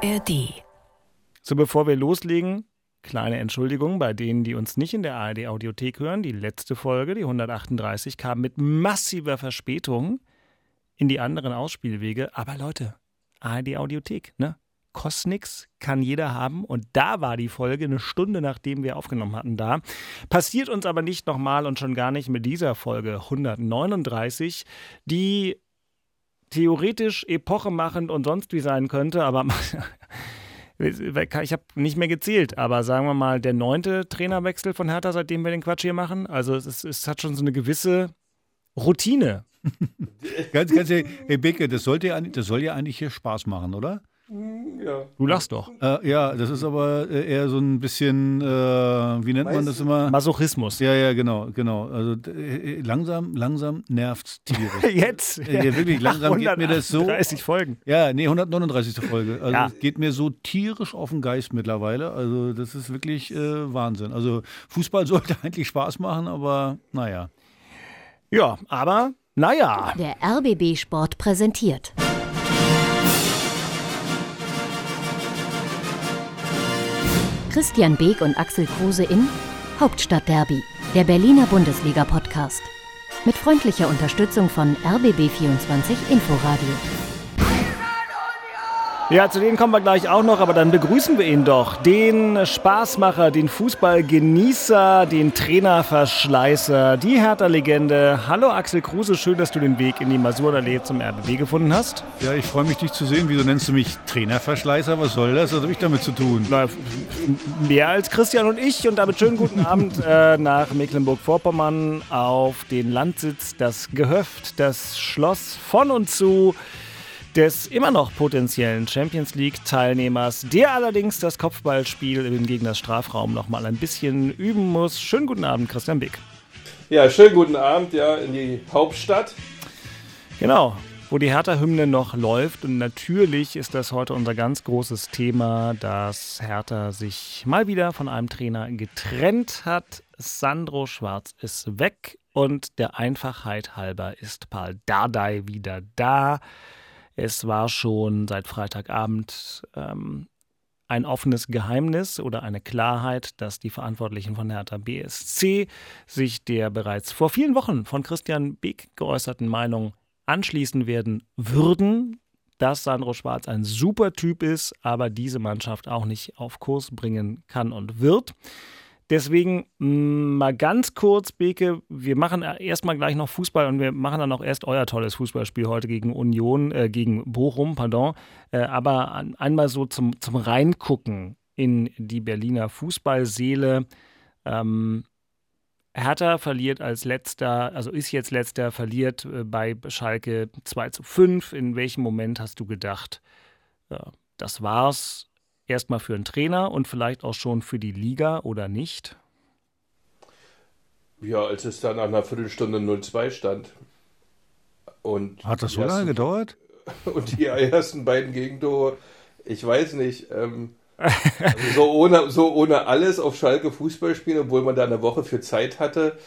ARD. So, bevor wir loslegen, kleine Entschuldigung bei denen, die uns nicht in der ARD-Audiothek hören. Die letzte Folge, die 138, kam mit massiver Verspätung in die anderen Ausspielwege. Aber Leute, ARD-Audiothek, ne? Kostet nix, kann jeder haben. Und da war die Folge eine Stunde, nachdem wir aufgenommen hatten, da. Passiert uns aber nicht nochmal und schon gar nicht mit dieser Folge 139, die theoretisch epochemachend und sonst wie sein könnte, aber ich habe nicht mehr gezählt, aber sagen wir mal, der neunte Trainerwechsel von Hertha, seitdem wir den Quatsch hier machen. Also es, ist, es hat schon so eine gewisse Routine. ganz, ganz, hey Beke, das, sollte ja, das soll ja eigentlich hier Spaß machen, oder? Ja. Du lachst doch. Äh, ja, das ist aber äh, eher so ein bisschen, äh, wie nennt man das immer? Masochismus. Ja, ja, genau, genau. Also äh, langsam, langsam nervt's tierisch. Jetzt? Äh, wirklich, langsam geht mir das so. 30 Folgen. Ja, nee, 139. Folge. Also ja. es geht mir so tierisch auf den Geist mittlerweile. Also das ist wirklich äh, Wahnsinn. Also Fußball sollte eigentlich Spaß machen, aber naja. Ja, aber naja. Der RBB Sport präsentiert. Christian Beek und Axel Kruse in Hauptstadtderby, der Berliner Bundesliga-Podcast. Mit freundlicher Unterstützung von RBB24 Inforadio. Ja, zu denen kommen wir gleich auch noch, aber dann begrüßen wir ihn doch. Den Spaßmacher, den Fußballgenießer, den Trainerverschleißer, die Hertha-Legende. Hallo Axel Kruse, schön, dass du den Weg in die Masurallee zum RBB gefunden hast. Ja, ich freue mich, dich zu sehen. Wieso nennst du mich Trainerverschleißer? Was soll das? Was habe ich damit zu tun? Na, mehr als Christian und ich. Und damit schönen guten Abend äh, nach Mecklenburg-Vorpommern auf den Landsitz, das Gehöft, das Schloss von und zu des immer noch potenziellen Champions League-Teilnehmers, der allerdings das Kopfballspiel im Gegners Strafraum noch mal ein bisschen üben muss. Schönen guten Abend, Christian Beck. Ja, schönen guten Abend ja in die Hauptstadt. Genau, wo die Hertha-Hymne noch läuft. Und natürlich ist das heute unser ganz großes Thema, dass Hertha sich mal wieder von einem Trainer getrennt hat. Sandro Schwarz ist weg und der Einfachheit halber ist Paul Dardai wieder da. Es war schon seit Freitagabend ähm, ein offenes Geheimnis oder eine Klarheit, dass die Verantwortlichen von Hertha BSC sich der bereits vor vielen Wochen von Christian Beek geäußerten Meinung anschließen werden würden, dass Sandro Schwarz ein super Typ ist, aber diese Mannschaft auch nicht auf Kurs bringen kann und wird. Deswegen mm, mal ganz kurz, Beke, wir machen erstmal gleich noch Fußball und wir machen dann auch erst euer tolles Fußballspiel heute gegen Union, äh, gegen Bochum, pardon. Äh, aber einmal so zum, zum Reingucken in die Berliner Fußballseele. Ähm, Hertha verliert als letzter, also ist jetzt letzter, verliert äh, bei Schalke 2 zu 5. In welchem Moment hast du gedacht, ja, das war's, erstmal für einen Trainer und vielleicht auch schon für die Liga oder nicht? Ja, als es dann nach einer Viertelstunde 0-2 stand. Und Hat das so lange gedauert? Und die ersten beiden Gegentore, ich weiß nicht, ähm, also so, ohne, so ohne alles auf Schalke Fußball spielen, obwohl man da eine Woche für Zeit hatte.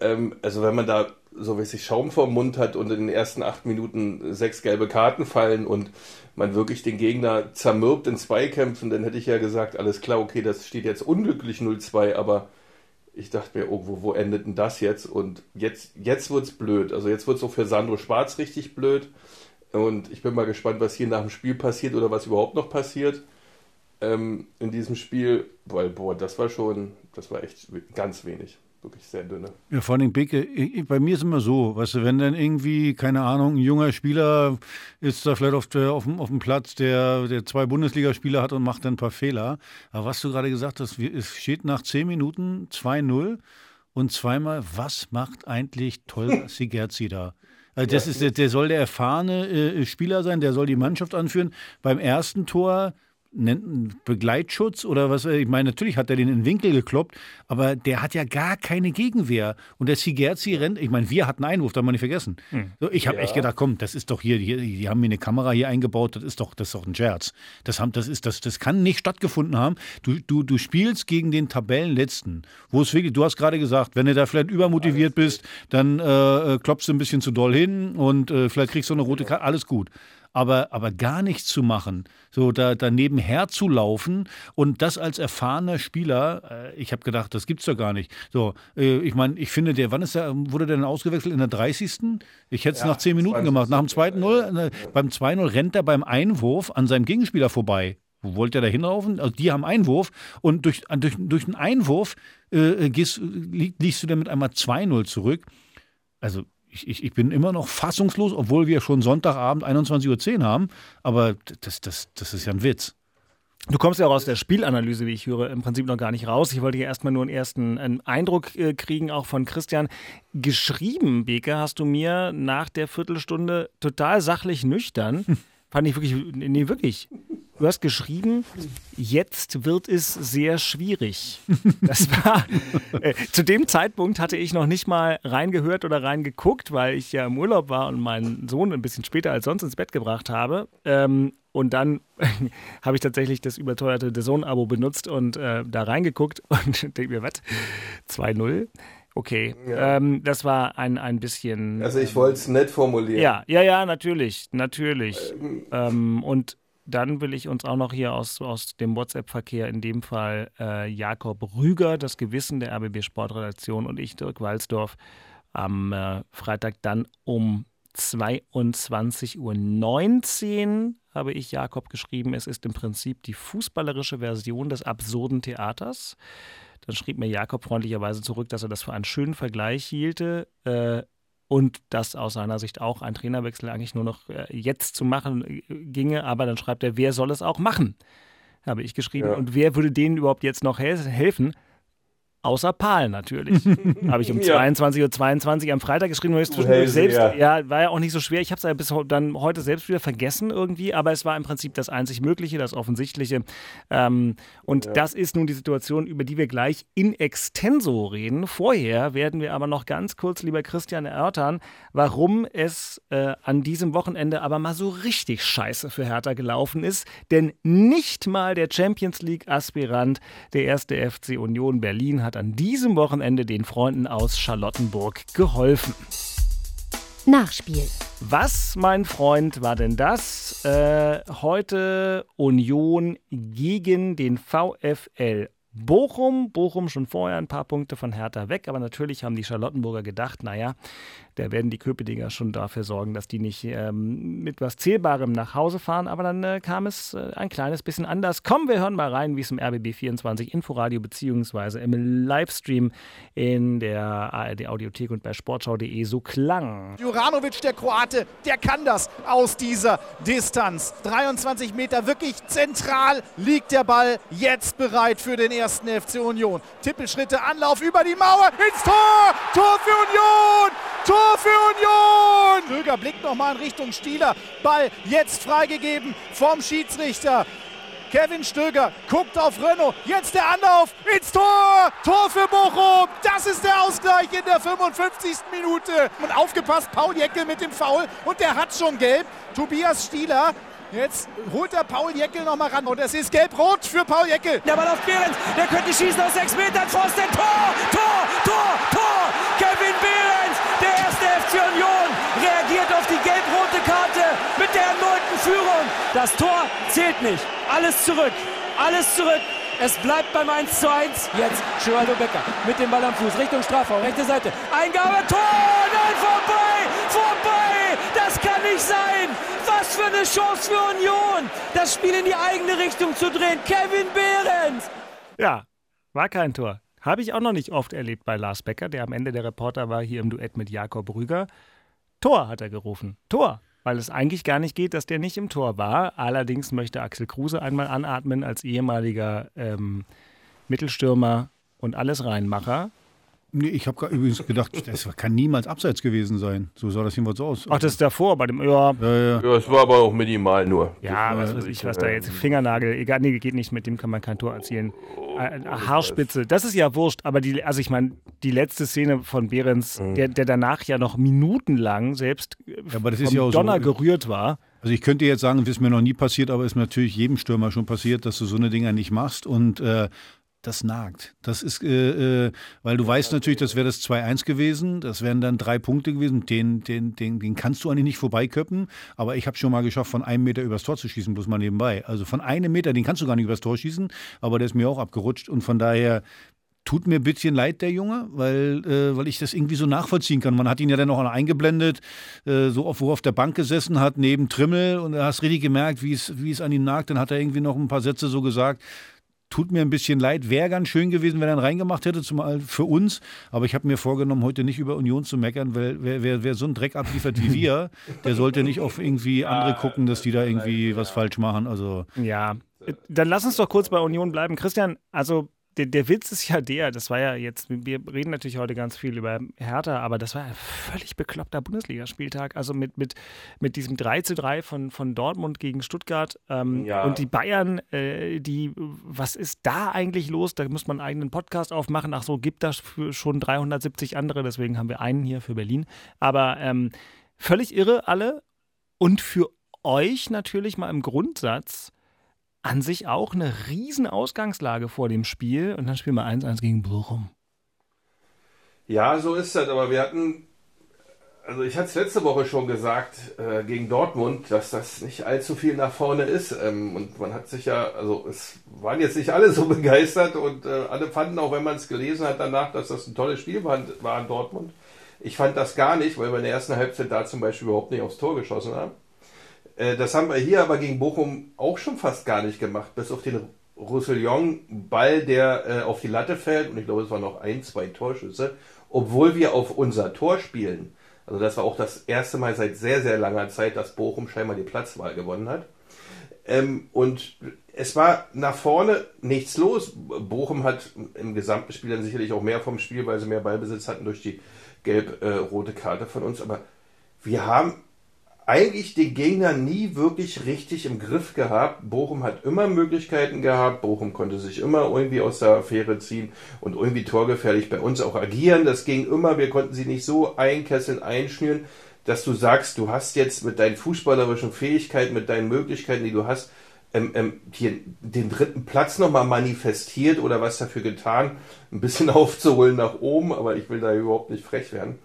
Ähm, also wenn man da so wie sich Schaum vom Mund hat und in den ersten acht Minuten sechs gelbe Karten fallen und man wirklich den Gegner zermürbt in Zweikämpfen, dann hätte ich ja gesagt, alles klar, okay, das steht jetzt unglücklich 0-2, aber ich dachte mir, oh, wo, wo endet denn das jetzt? Und jetzt, jetzt es blöd. Also jetzt wird es auch für Sandro Schwarz richtig blöd. Und ich bin mal gespannt, was hier nach dem Spiel passiert oder was überhaupt noch passiert ähm, in diesem Spiel. Weil, boah, das war schon, das war echt ganz wenig wirklich sehr dünne. Ja, vor allem Beke, bei mir ist immer so, weißt du, wenn dann irgendwie, keine Ahnung, ein junger Spieler ist da vielleicht auf, der, auf, dem, auf dem Platz, der, der zwei Bundesligaspieler hat und macht dann ein paar Fehler. Aber was du gerade gesagt hast, es steht nach zehn Minuten 2-0 und zweimal, was macht eigentlich Tolga Sigerzi da? Also das ist, der soll der erfahrene äh, Spieler sein, der soll die Mannschaft anführen. Beim ersten Tor Begleitschutz oder was? Ich meine, natürlich hat er den in den Winkel gekloppt, aber der hat ja gar keine Gegenwehr. Und der Sigerzi rennt, ich meine, wir hatten Einwurf, darf man nicht vergessen. Hm. ich habe ja. echt gedacht, komm, das ist doch hier, hier, die haben mir eine Kamera hier eingebaut, das ist doch, das ist doch ein Scherz. Das, haben, das, ist, das, das kann nicht stattgefunden haben. Du, du, du spielst gegen den Tabellenletzten, wo es wirklich, du hast gerade gesagt, wenn du da vielleicht übermotiviert bist, dann äh, klopfst du ein bisschen zu doll hin und äh, vielleicht kriegst du eine rote Karte, alles gut. Aber, aber gar nichts zu machen, so da, daneben herzulaufen und das als erfahrener Spieler, äh, ich habe gedacht, das gibt's doch gar nicht. So, äh, ich meine, ich finde, der, wann ist der, wurde der denn ausgewechselt? In der 30. Ich hätte es ja, nach 10 Minuten gemacht. Nach dem zweiten 0, äh, beim 2-0 rennt er beim Einwurf an seinem Gegenspieler vorbei. Wo wollte er da hinlaufen? Also die haben Einwurf und durch, durch, durch einen Einwurf äh, gehst, liegst du dann mit einmal 2-0 zurück. Also ich, ich, ich, bin immer noch fassungslos, obwohl wir schon Sonntagabend 21.10 Uhr haben. Aber das, das, das ist ja ein Witz. Du kommst ja auch aus der Spielanalyse, wie ich höre, im Prinzip noch gar nicht raus. Ich wollte hier erstmal nur einen ersten einen Eindruck äh, kriegen, auch von Christian. Geschrieben, Beke, hast du mir nach der Viertelstunde total sachlich nüchtern. Fand ich wirklich, nee, wirklich. Du hast geschrieben, jetzt wird es sehr schwierig. Das war, äh, zu dem Zeitpunkt hatte ich noch nicht mal reingehört oder reingeguckt, weil ich ja im Urlaub war und meinen Sohn ein bisschen später als sonst ins Bett gebracht habe. Ähm, und dann habe ich tatsächlich das überteuerte The Zone-Abo benutzt und äh, da reingeguckt und denke mir, was? 2-0? Okay, ja. ähm, das war ein, ein bisschen. Also ich wollte es nett formulieren. Ja, ja, ja, natürlich, natürlich. Ähm, ähm, und dann will ich uns auch noch hier aus, aus dem WhatsApp-Verkehr in dem Fall äh, Jakob Rüger, das Gewissen der RBB Sportredaktion und ich, Dirk Walsdorf, am äh, Freitag dann um 22.19 Uhr habe ich Jakob geschrieben, es ist im Prinzip die fußballerische Version des absurden Theaters. Dann schrieb mir Jakob freundlicherweise zurück, dass er das für einen schönen Vergleich hielte. Äh, und dass aus seiner Sicht auch ein Trainerwechsel eigentlich nur noch äh, jetzt zu machen äh, ginge. Aber dann schreibt er, wer soll es auch machen? Habe ich geschrieben. Ja. Und wer würde denen überhaupt jetzt noch helfen? Außer Paul natürlich. habe ich um ja. 22.22 Uhr 22 am Freitag geschrieben, weil ich zwischendurch selbst, ja. ja. war ja auch nicht so schwer. Ich habe es ja bis dann heute selbst wieder vergessen irgendwie, aber es war im Prinzip das einzig Mögliche, das Offensichtliche. Ähm, und ja. das ist nun die Situation, über die wir gleich in extenso reden. Vorher werden wir aber noch ganz kurz, lieber Christian, erörtern, warum es äh, an diesem Wochenende aber mal so richtig scheiße für Hertha gelaufen ist. Denn nicht mal der Champions League-Aspirant, der erste FC Union Berlin, hat hat an diesem Wochenende den Freunden aus Charlottenburg geholfen. Nachspiel. Was, mein Freund, war denn das? Äh, heute Union gegen den VfL Bochum. Bochum schon vorher ein paar Punkte von Hertha weg, aber natürlich haben die Charlottenburger gedacht, naja, da werden die Köpedinger schon dafür sorgen, dass die nicht ähm, mit was Zählbarem nach Hause fahren. Aber dann äh, kam es äh, ein kleines bisschen anders. Kommen wir hören mal rein, wie es im RBB24 Inforadio beziehungsweise im Livestream in der ARD Audiothek und bei sportschau.de so klang. Juranovic, der Kroate, der kann das aus dieser Distanz. 23 Meter, wirklich zentral liegt der Ball. Jetzt bereit für den ersten FC Union. Tippelschritte, Anlauf über die Mauer, ins Tor! Tor für Union! Tor für Union! Stöger blickt nochmal in Richtung Stieler. Ball jetzt freigegeben vom Schiedsrichter. Kevin Stöger guckt auf Renault. Jetzt der Anlauf ins Tor. Tor für Bochum. Das ist der Ausgleich in der 55. Minute. Und aufgepasst, Paul Jeckel mit dem Foul. Und der hat schon gelb. Tobias Stieler Jetzt holt er Paul Jeckel noch mal ran und es ist gelb-rot für Paul Jeckel. Der Ball auf Behrens, der könnte schießen aus sechs Metern. Pfosten, Tor, Tor, Tor, Tor. Kevin Behrens, der erste FC Union, reagiert auf die gelb-rote Karte mit der erneuten Führung. Das Tor zählt nicht. Alles zurück, alles zurück. Es bleibt beim 1 zu 1. Jetzt Geraldo Becker mit dem Ball am Fuß Richtung Strafraum, rechte Seite. Eingabe, Tor, nein, vorbei, vorbei. Das kann nicht sein. Was für eine Chance für Union, das Spiel in die eigene Richtung zu drehen. Kevin Behrens. Ja, war kein Tor. Habe ich auch noch nicht oft erlebt bei Lars Becker, der am Ende der Reporter war hier im Duett mit Jakob Rüger. Tor hat er gerufen. Tor weil es eigentlich gar nicht geht, dass der nicht im Tor war. Allerdings möchte Axel Kruse einmal anatmen als ehemaliger ähm, Mittelstürmer und alles Reinmacher. Nee, ich habe übrigens gedacht, das kann niemals abseits gewesen sein. So sah das jedenfalls so aus. Ach, das ist davor bei dem. Ja, ja, ja. ja es war aber auch minimal nur. Ja, was weiß ich, was da jetzt. Fingernagel, egal, nee, geht nicht, mit dem kann man kein Tor erzielen. Äh, Haarspitze, das ist ja wurscht, aber die, also ich meine, die letzte Szene von Behrens, mhm. der, der danach ja noch minutenlang selbst ja, aber das ist ja auch Donner so, gerührt war. Also ich könnte jetzt sagen, das ist mir noch nie passiert, aber ist natürlich jedem Stürmer schon passiert, dass du so eine Dinger nicht machst und äh, das nagt. Das ist, äh, äh, weil du weißt natürlich, das wäre das 2-1 gewesen, das wären dann drei Punkte gewesen, den, den, den, den kannst du eigentlich nicht vorbeiköppen, aber ich habe schon mal geschafft, von einem Meter übers Tor zu schießen, bloß mal nebenbei. Also von einem Meter, den kannst du gar nicht übers Tor schießen, aber der ist mir auch abgerutscht und von daher tut mir ein bisschen leid, der Junge, weil, äh, weil ich das irgendwie so nachvollziehen kann. Man hat ihn ja dann auch eingeblendet, äh, so oft, wo er auf der Bank gesessen hat, neben Trimmel und du hast richtig gemerkt, wie es, wie es an ihn nagt. Dann hat er irgendwie noch ein paar Sätze so gesagt, Tut mir ein bisschen leid. Wäre ganz schön gewesen, wenn er ihn reingemacht hätte, zumal für uns. Aber ich habe mir vorgenommen, heute nicht über Union zu meckern, weil wer, wer, wer so einen Dreck abliefert wie wir, der sollte nicht auf irgendwie andere gucken, dass die da irgendwie was falsch machen. Also ja, dann lass uns doch kurz bei Union bleiben. Christian, also der, der Witz ist ja der, das war ja jetzt, wir reden natürlich heute ganz viel über Hertha, aber das war ein völlig bekloppter Bundesligaspieltag. Also mit, mit, mit diesem 3 zu 3 von, von Dortmund gegen Stuttgart ähm, ja. und die Bayern, äh, die, was ist da eigentlich los? Da muss man einen eigenen Podcast aufmachen. Ach so, gibt das schon 370 andere, deswegen haben wir einen hier für Berlin. Aber ähm, völlig irre alle und für euch natürlich mal im Grundsatz an sich auch eine riesen Ausgangslage vor dem Spiel und dann spielen wir 1-1 gegen Bochum. Ja, so ist das, aber wir hatten, also ich hatte es letzte Woche schon gesagt, äh, gegen Dortmund, dass das nicht allzu viel nach vorne ist. Ähm, und man hat sich ja, also es waren jetzt nicht alle so begeistert und äh, alle fanden auch, wenn man es gelesen hat danach, dass das ein tolles Spiel war, war in Dortmund. Ich fand das gar nicht, weil wir in der ersten Halbzeit da zum Beispiel überhaupt nicht aufs Tor geschossen haben. Äh, das haben wir hier aber gegen Bochum auch schon fast gar nicht gemacht, bis auf den Roussillon-Ball, der äh, auf die Latte fällt. Und ich glaube, es waren noch ein, zwei Torschüsse, obwohl wir auf unser Tor spielen. Also das war auch das erste Mal seit sehr, sehr langer Zeit, dass Bochum scheinbar die Platzwahl gewonnen hat. Ähm, und es war nach vorne nichts los. Bochum hat im gesamten Spiel dann sicherlich auch mehr vom Spiel, weil sie mehr Ballbesitz hatten durch die gelb-rote äh, Karte von uns. Aber wir haben eigentlich den Gegner nie wirklich richtig im Griff gehabt. Bochum hat immer Möglichkeiten gehabt. Bochum konnte sich immer irgendwie aus der Affäre ziehen und irgendwie torgefährlich bei uns auch agieren. Das ging immer. Wir konnten sie nicht so einkesseln, einschnüren, dass du sagst, du hast jetzt mit deinen fußballerischen Fähigkeiten, mit deinen Möglichkeiten, die du hast, ähm, ähm, hier den dritten Platz nochmal manifestiert oder was dafür getan, ein bisschen aufzuholen nach oben, aber ich will da überhaupt nicht frech werden.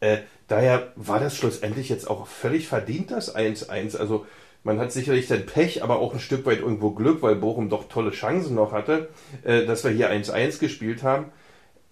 Äh, daher war das schlussendlich jetzt auch völlig verdient, das 1-1. Also man hat sicherlich dann Pech, aber auch ein Stück weit irgendwo Glück, weil Bochum doch tolle Chancen noch hatte, äh, dass wir hier 1-1 gespielt haben.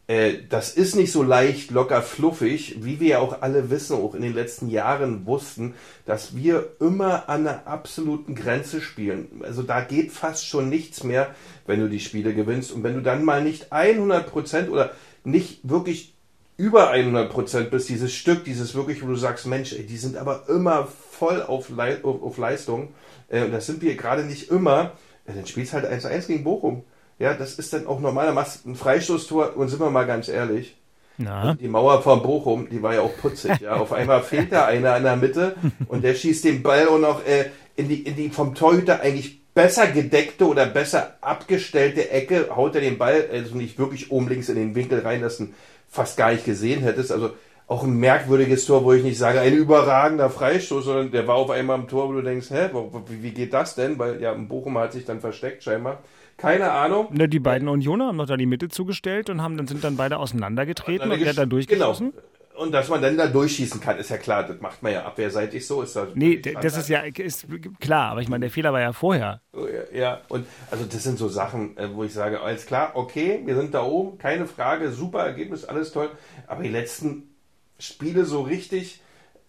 Äh, das ist nicht so leicht, locker, fluffig, wie wir ja auch alle wissen, auch in den letzten Jahren wussten, dass wir immer an einer absoluten Grenze spielen. Also da geht fast schon nichts mehr, wenn du die Spiele gewinnst. Und wenn du dann mal nicht 100 Prozent oder nicht wirklich über 100 Prozent bist, dieses Stück, dieses wirklich, wo du sagst, Mensch, ey, die sind aber immer voll auf, Le auf, auf Leistung. Äh, und das sind wir gerade nicht immer. Ja, dann spielst halt 1-1 gegen Bochum. Ja, das ist dann auch normal. Dann machst ein Freistoßtor und sind wir mal ganz ehrlich. Na? Die Mauer von Bochum, die war ja auch putzig. Ja. Auf einmal fehlt da einer in der Mitte und der schießt den Ball auch noch äh, in, die, in die vom Torhüter eigentlich besser gedeckte oder besser abgestellte Ecke, haut er den Ball also nicht wirklich oben links in den Winkel rein, dass ein fast gar nicht gesehen hättest. Also auch ein merkwürdiges Tor, wo ich nicht sage, ein überragender Freistoß, sondern der war auf einmal am Tor, wo du denkst, hä, wie geht das denn? Weil ja, ein Bochum hat sich dann versteckt scheinbar. Keine Ahnung. Ne, die beiden Unioner haben noch da die Mitte zugestellt und haben dann sind dann beide auseinandergetreten und der hat da durchgeschossen. Genau. Und dass man dann da durchschießen kann, ist ja klar. Das macht man ja abwehrseitig so. Ist das nee, das ist ja ist klar. Aber ich meine, der Fehler war ja vorher. Oh, ja, und also das sind so Sachen, äh, wo ich sage, alles klar, okay, wir sind da oben, keine Frage, super Ergebnis, alles toll. Aber die letzten Spiele so richtig,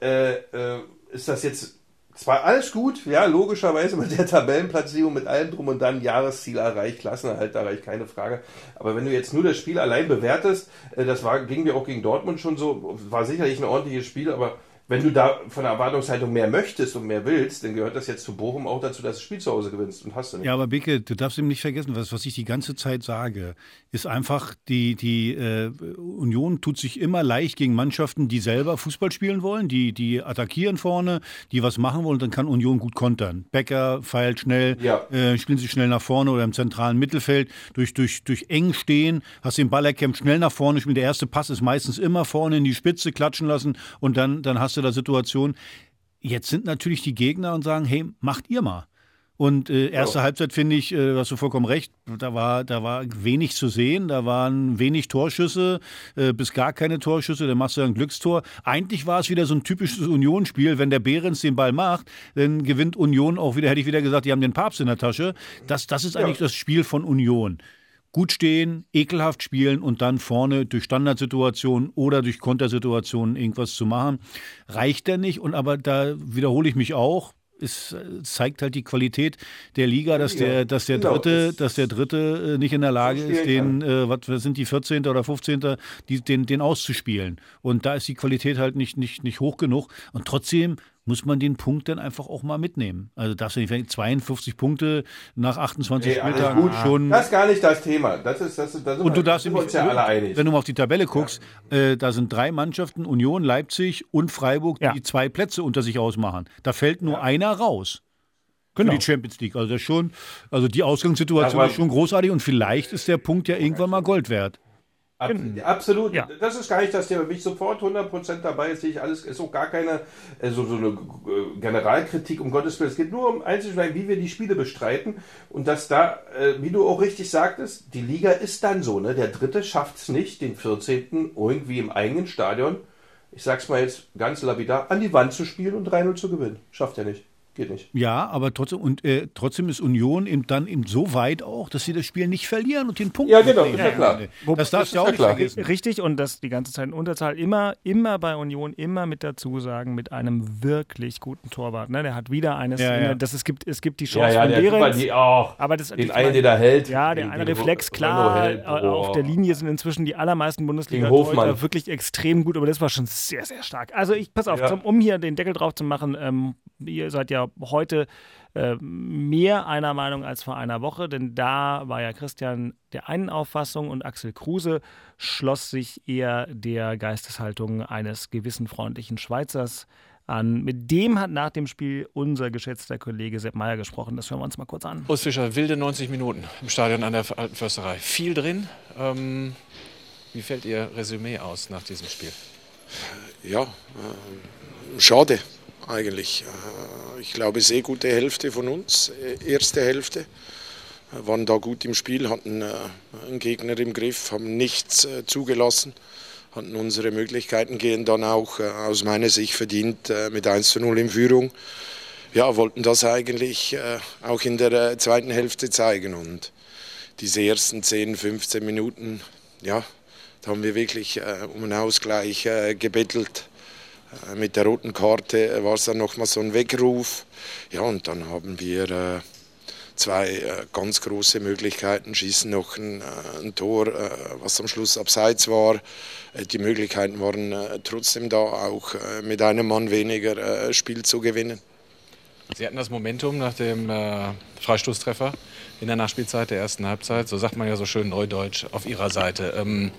äh, äh, ist das jetzt zwar alles gut, ja, logischerweise mit der Tabellenplatzierung, mit allem drum und dann Jahresziel erreicht, Klassenerhalt erreicht, keine Frage. Aber wenn du jetzt nur das Spiel allein bewertest, äh, das war, ging mir auch gegen Dortmund schon so, war sicherlich ein ordentliches Spiel, aber wenn du da von der Erwartungshaltung mehr möchtest und mehr willst, dann gehört das jetzt zu Bochum auch dazu, dass du das Spiel zu Hause gewinnst und hast du nicht. Ja, aber Bicke, du darfst eben nicht vergessen, was, was ich die ganze Zeit sage, ist einfach, die, die äh, Union tut sich immer leicht gegen Mannschaften, die selber Fußball spielen wollen, die, die attackieren vorne, die was machen wollen, dann kann Union gut kontern. Becker feilt schnell, ja. äh, spielen sie schnell nach vorne oder im zentralen Mittelfeld, durch, durch, durch eng stehen, hast den Ball erkämpft, schnell nach vorne spielen. Der erste Pass ist meistens immer vorne in die Spitze klatschen lassen und dann, dann hast da Situation. Jetzt sind natürlich die Gegner und sagen, hey, macht ihr mal. Und äh, erste ja. Halbzeit finde ich, äh, hast du vollkommen recht, da war, da war wenig zu sehen, da waren wenig Torschüsse, äh, bis gar keine Torschüsse, dann machst du ein Glückstor. Eigentlich war es wieder so ein typisches Unionsspiel, wenn der Behrens den Ball macht, dann gewinnt Union auch wieder, hätte ich wieder gesagt, die haben den Papst in der Tasche. Das, das ist eigentlich ja. das Spiel von Union gut stehen, ekelhaft spielen und dann vorne durch Standardsituationen oder durch Kontersituationen irgendwas zu machen, reicht ja nicht. Und aber da wiederhole ich mich auch, es äh, zeigt halt die Qualität der Liga, dass der, dass der genau, dritte, dass der dritte äh, nicht in der Lage ist, den, äh, was sind die 14. oder 15. Die, den, den auszuspielen. Und da ist die Qualität halt nicht, nicht, nicht hoch genug. Und trotzdem muss man den Punkt dann einfach auch mal mitnehmen. Also darfst du nicht 52 Punkte nach 28 hey, Spieltagen gut. schon. Das ist gar nicht das Thema. Das ist, das, das und du darfst uns ja alle einig. Wenn du mal auf die Tabelle guckst, ja. äh, da sind drei Mannschaften, Union, Leipzig und Freiburg, die ja. zwei Plätze unter sich ausmachen. Da fällt nur ja. einer raus. Genau. Für die Champions League. Also schon, also die Ausgangssituation ist schon großartig und vielleicht ist der Punkt ja irgendwann mal Gold wert. Absolut. Ja. Das ist gar nicht das Thema. Bin ich sofort 100% dabei. Jetzt sehe ich alles, ist auch gar keine äh, so, so eine äh, Generalkritik, um Gottes Willen. Es geht nur um einzig, wie wir die Spiele bestreiten. Und dass da, äh, wie du auch richtig sagtest, die Liga ist dann so. Ne? Der Dritte schafft es nicht, den 14. irgendwie im eigenen Stadion, ich sag's mal jetzt ganz lapidar, an die Wand zu spielen und 3-0 zu gewinnen. Schafft er nicht. Geht nicht. Ja, aber trotzdem, und, äh, trotzdem ist Union eben dann eben so weit auch, dass sie das Spiel nicht verlieren und den Punkt Ja, genau, ist ja klar. Das darfst du auch nicht vergessen. Richtig, und das die ganze Zeit in Unterzahl. Immer, immer bei Union, immer mit dazu sagen, mit einem wirklich guten Torwart. Ne? Der hat wieder eines, ja, ja. Das, es, gibt, es gibt die Chance ja, ja, von Behrens. Die auch. Aber das, den einen, der hält. Ja, der eine Reflex, klar. Hält, auf der Linie sind inzwischen die allermeisten bundesliga wirklich extrem gut, aber das war schon sehr, sehr stark. Also ich, pass auf, zum, um hier den Deckel drauf zu machen, ähm, ihr seid ja heute äh, mehr einer Meinung als vor einer Woche, denn da war ja Christian der einen Auffassung und Axel Kruse schloss sich eher der Geisteshaltung eines gewissen freundlichen Schweizers an. Mit dem hat nach dem Spiel unser geschätzter Kollege Sepp Meyer gesprochen. Das hören wir uns mal kurz an. Urs Fischer, wilde 90 Minuten im Stadion an der Alten Försterei. Viel drin. Ähm, wie fällt Ihr Resümee aus nach diesem Spiel? Ja, äh, schade eigentlich. Äh, ich glaube, sehr gute Hälfte von uns, äh, erste Hälfte, waren da gut im Spiel, hatten äh, einen Gegner im Griff, haben nichts zugelassen, hatten unsere Möglichkeiten, gehen dann auch aus meiner Sicht verdient mit 1 zu 0 in Führung. Ja, wollten das eigentlich auch in der zweiten Hälfte zeigen und diese ersten 10, 15 Minuten, ja, da haben wir wirklich um einen Ausgleich gebettelt äh, mit der roten Karte äh, war es dann nochmal so ein Weckruf. Ja, und dann haben wir äh, zwei ganz große Möglichkeiten, schießen noch ein, ein Tor, was am Schluss abseits war. Die Möglichkeiten waren trotzdem da, auch mit einem Mann weniger Spiel zu gewinnen. Sie hatten das Momentum nach dem Freistoßtreffer in der Nachspielzeit der ersten Halbzeit, so sagt man ja so schön neudeutsch, auf Ihrer Seite. Ähm,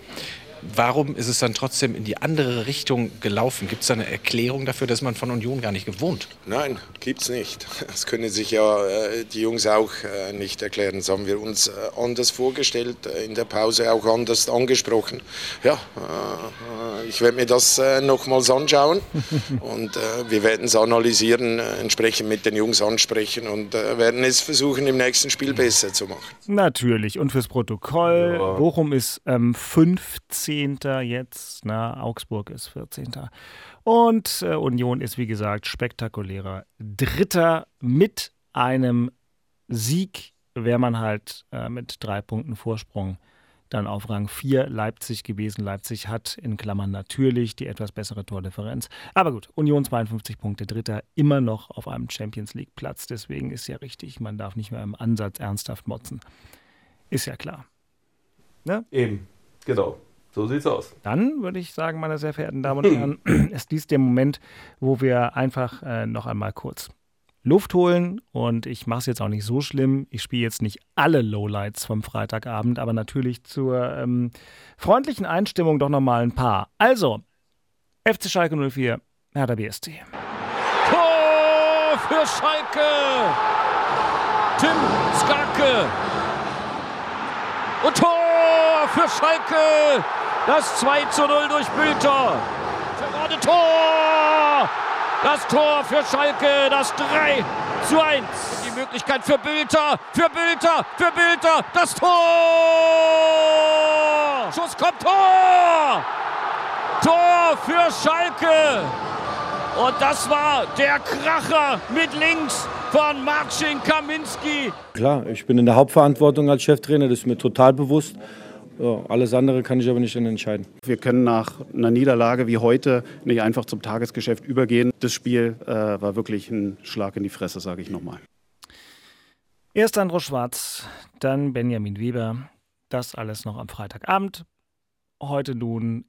Warum ist es dann trotzdem in die andere Richtung gelaufen? Gibt es da eine Erklärung dafür, dass man von Union gar nicht gewohnt? Nein, gibt es nicht. Das können sich ja äh, die Jungs auch äh, nicht erklären. Das haben wir uns äh, anders vorgestellt, äh, in der Pause auch anders angesprochen. Ja, äh, ich werde mir das äh, nochmals anschauen und wir werden es analysieren, entsprechend mit den Jungs ansprechen und werden es versuchen, im nächsten Spiel besser zu machen. Natürlich. Und fürs Protokoll, ja. Bochum ist ähm, 15 jetzt. Na, Augsburg ist 14. Und äh, Union ist, wie gesagt, spektakulärer Dritter mit einem Sieg, wäre man halt äh, mit drei Punkten Vorsprung dann auf Rang 4 Leipzig gewesen. Leipzig hat in Klammern natürlich die etwas bessere Tordifferenz. Aber gut, Union 52 Punkte, Dritter, immer noch auf einem Champions League Platz. Deswegen ist ja richtig, man darf nicht mehr im Ansatz ernsthaft motzen. Ist ja klar. Ne? Eben, genau. So sieht's aus. Dann würde ich sagen, meine sehr verehrten Damen und Herren, ist dies der Moment, wo wir einfach äh, noch einmal kurz Luft holen. Und ich mache es jetzt auch nicht so schlimm. Ich spiele jetzt nicht alle Lowlights vom Freitagabend, aber natürlich zur ähm, freundlichen Einstimmung doch nochmal ein paar. Also, FC Schalke 04, Hertha BSC. Tor für Schalke! Tim Skarke! Und Tor für Schalke! Das 2 zu 0 durch Bülter. Gerade Tor! Das Tor für Schalke, das 3 zu 1. Die Möglichkeit für Bülter, für Bülter, für Bülter, das Tor! Schuss kommt, Tor! Tor für Schalke! Und das war der Kracher mit links von Marcin Kaminski. Klar, ich bin in der Hauptverantwortung als Cheftrainer, das ist mir total bewusst. Ja, alles andere kann ich aber nicht entscheiden. Wir können nach einer Niederlage wie heute nicht einfach zum Tagesgeschäft übergehen. Das Spiel äh, war wirklich ein Schlag in die Fresse, sage ich nochmal. Erst Andro Schwarz, dann Benjamin Weber. Das alles noch am Freitagabend. Heute nun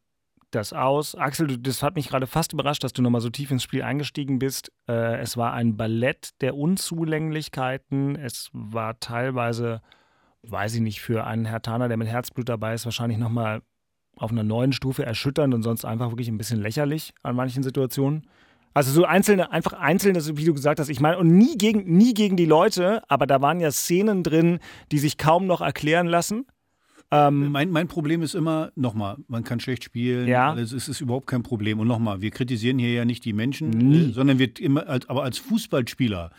das aus. Axel, das hat mich gerade fast überrascht, dass du nochmal so tief ins Spiel eingestiegen bist. Äh, es war ein Ballett der Unzulänglichkeiten. Es war teilweise weiß ich nicht, für einen Herr Taner, der mit Herzblut dabei ist, wahrscheinlich nochmal auf einer neuen Stufe erschütternd und sonst einfach wirklich ein bisschen lächerlich an manchen Situationen. Also so einzelne, einfach einzelne, wie du gesagt hast, ich meine, und nie gegen, nie gegen die Leute, aber da waren ja Szenen drin, die sich kaum noch erklären lassen. Ähm, mein, mein Problem ist immer, nochmal, man kann schlecht spielen, ja. es ist, ist überhaupt kein Problem. Und nochmal, wir kritisieren hier ja nicht die Menschen, nie. sondern wir immer, aber als Fußballspieler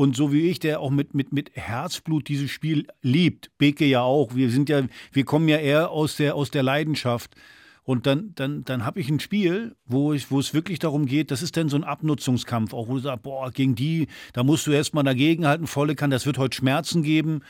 und so wie ich, der auch mit, mit, mit Herzblut dieses Spiel liebt, Beke ja auch, wir sind ja, wir kommen ja eher aus der, aus der Leidenschaft. Und dann, dann, dann habe ich ein Spiel, wo, ich, wo es wirklich darum geht, das ist dann so ein Abnutzungskampf, auch wo du sagst, boah, gegen die, da musst du erstmal dagegenhalten, volle kann, das wird heute Schmerzen geben.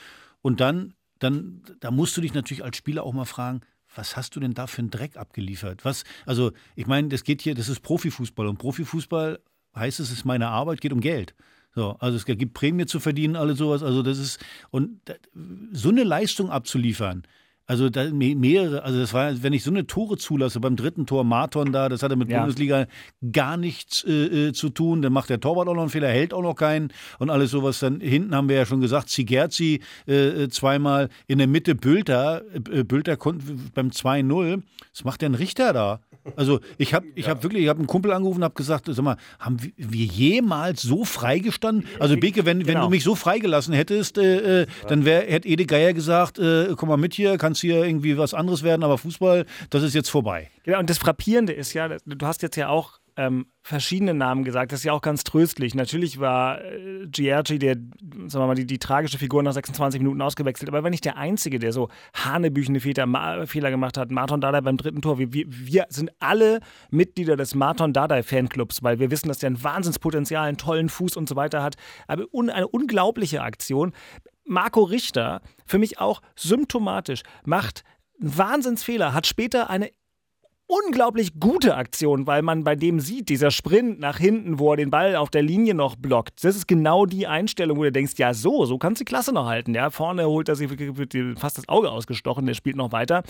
Und dann, dann, da musst du dich natürlich als Spieler auch mal fragen, was hast du denn da für einen Dreck abgeliefert? Was, also, ich meine, das geht hier, das ist Profifußball und Profifußball heißt es, ist meine Arbeit, geht um Geld. So, also es gibt Prämie zu verdienen, alles sowas. Also das ist und so eine Leistung abzuliefern. Also da mehrere, also das war, wenn ich so eine Tore zulasse, beim dritten Tor Marton da, das hatte mit ja. Bundesliga gar nichts äh, äh, zu tun. Dann macht der Torwart auch noch einen Fehler, hält auch noch keinen und alles sowas. Dann hinten haben wir ja schon gesagt, Zigerzi äh, äh zweimal in der Mitte Bülter, äh, Bülter konnte beim 2-0. Was macht denn Richter da? Also ich habe ich ja. hab wirklich, ich habe einen Kumpel angerufen und habe gesagt, sag mal, haben wir jemals so freigestanden? Also Beke, wenn, genau. wenn du mich so freigelassen hättest, äh, äh, dann wär, hätte Ede Geier gesagt, äh, komm mal mit hier, kannst hier irgendwie was anderes werden, aber Fußball, das ist jetzt vorbei. Genau, und das Frappierende ist ja, du hast jetzt ja auch ähm, verschiedene Namen gesagt. Das ist ja auch ganz tröstlich. Natürlich war äh, Gierci, der, sagen wir mal, die, die, tragische Figur nach 26 Minuten ausgewechselt, aber war nicht der Einzige, der so hanebüchende Fehler, Fehler gemacht hat. Martin Dardai beim dritten Tor. Wir, wir, wir sind alle Mitglieder des Martin Dardai Fanclubs, weil wir wissen, dass der ein Wahnsinnspotenzial, einen tollen Fuß und so weiter hat. Aber un, eine unglaubliche Aktion. Marco Richter, für mich auch symptomatisch, macht einen Wahnsinnsfehler, hat später eine unglaublich gute Aktion, weil man bei dem sieht, dieser Sprint nach hinten, wo er den Ball auf der Linie noch blockt. Das ist genau die Einstellung, wo du denkst, ja so, so kannst du die Klasse noch halten. Ja, vorne holt er sich fast das Auge ausgestochen, der spielt noch weiter.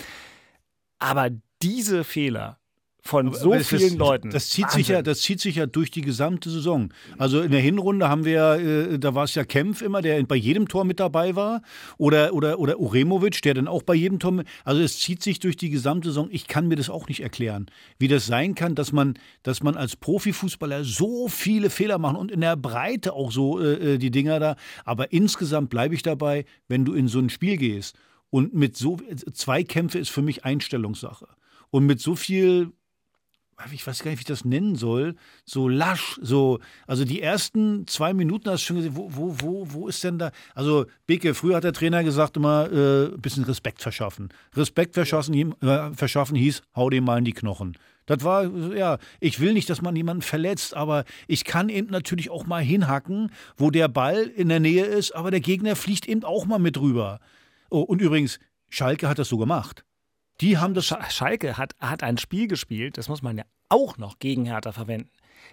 Aber diese Fehler von so vielen Leuten. Das zieht, sich ja, das zieht sich ja durch die gesamte Saison. Also in der Hinrunde haben wir, äh, da war es ja Kempf immer, der bei jedem Tor mit dabei war. Oder, oder, oder Uremovic, der dann auch bei jedem Tor mit. Also es zieht sich durch die gesamte Saison. Ich kann mir das auch nicht erklären, wie das sein kann, dass man, dass man als Profifußballer so viele Fehler macht und in der Breite auch so äh, äh die Dinger da. Aber insgesamt bleibe ich dabei, wenn du in so ein Spiel gehst. Und mit so zwei Kämpfe ist für mich Einstellungssache. Und mit so viel ich weiß gar nicht, wie ich das nennen soll, so lasch, so, also die ersten zwei Minuten hast du schon gesehen, wo, wo, wo, wo ist denn da, also Beke, früher hat der Trainer gesagt immer, äh, ein bisschen Respekt verschaffen. Respekt verschaffen, äh, verschaffen hieß, hau dem mal in die Knochen. Das war, ja, ich will nicht, dass man jemanden verletzt, aber ich kann eben natürlich auch mal hinhacken, wo der Ball in der Nähe ist, aber der Gegner fliegt eben auch mal mit rüber. Oh, und übrigens, Schalke hat das so gemacht. Die haben das. Schalke hat, hat ein Spiel gespielt, das muss man ja auch noch gegen Hertha verwenden.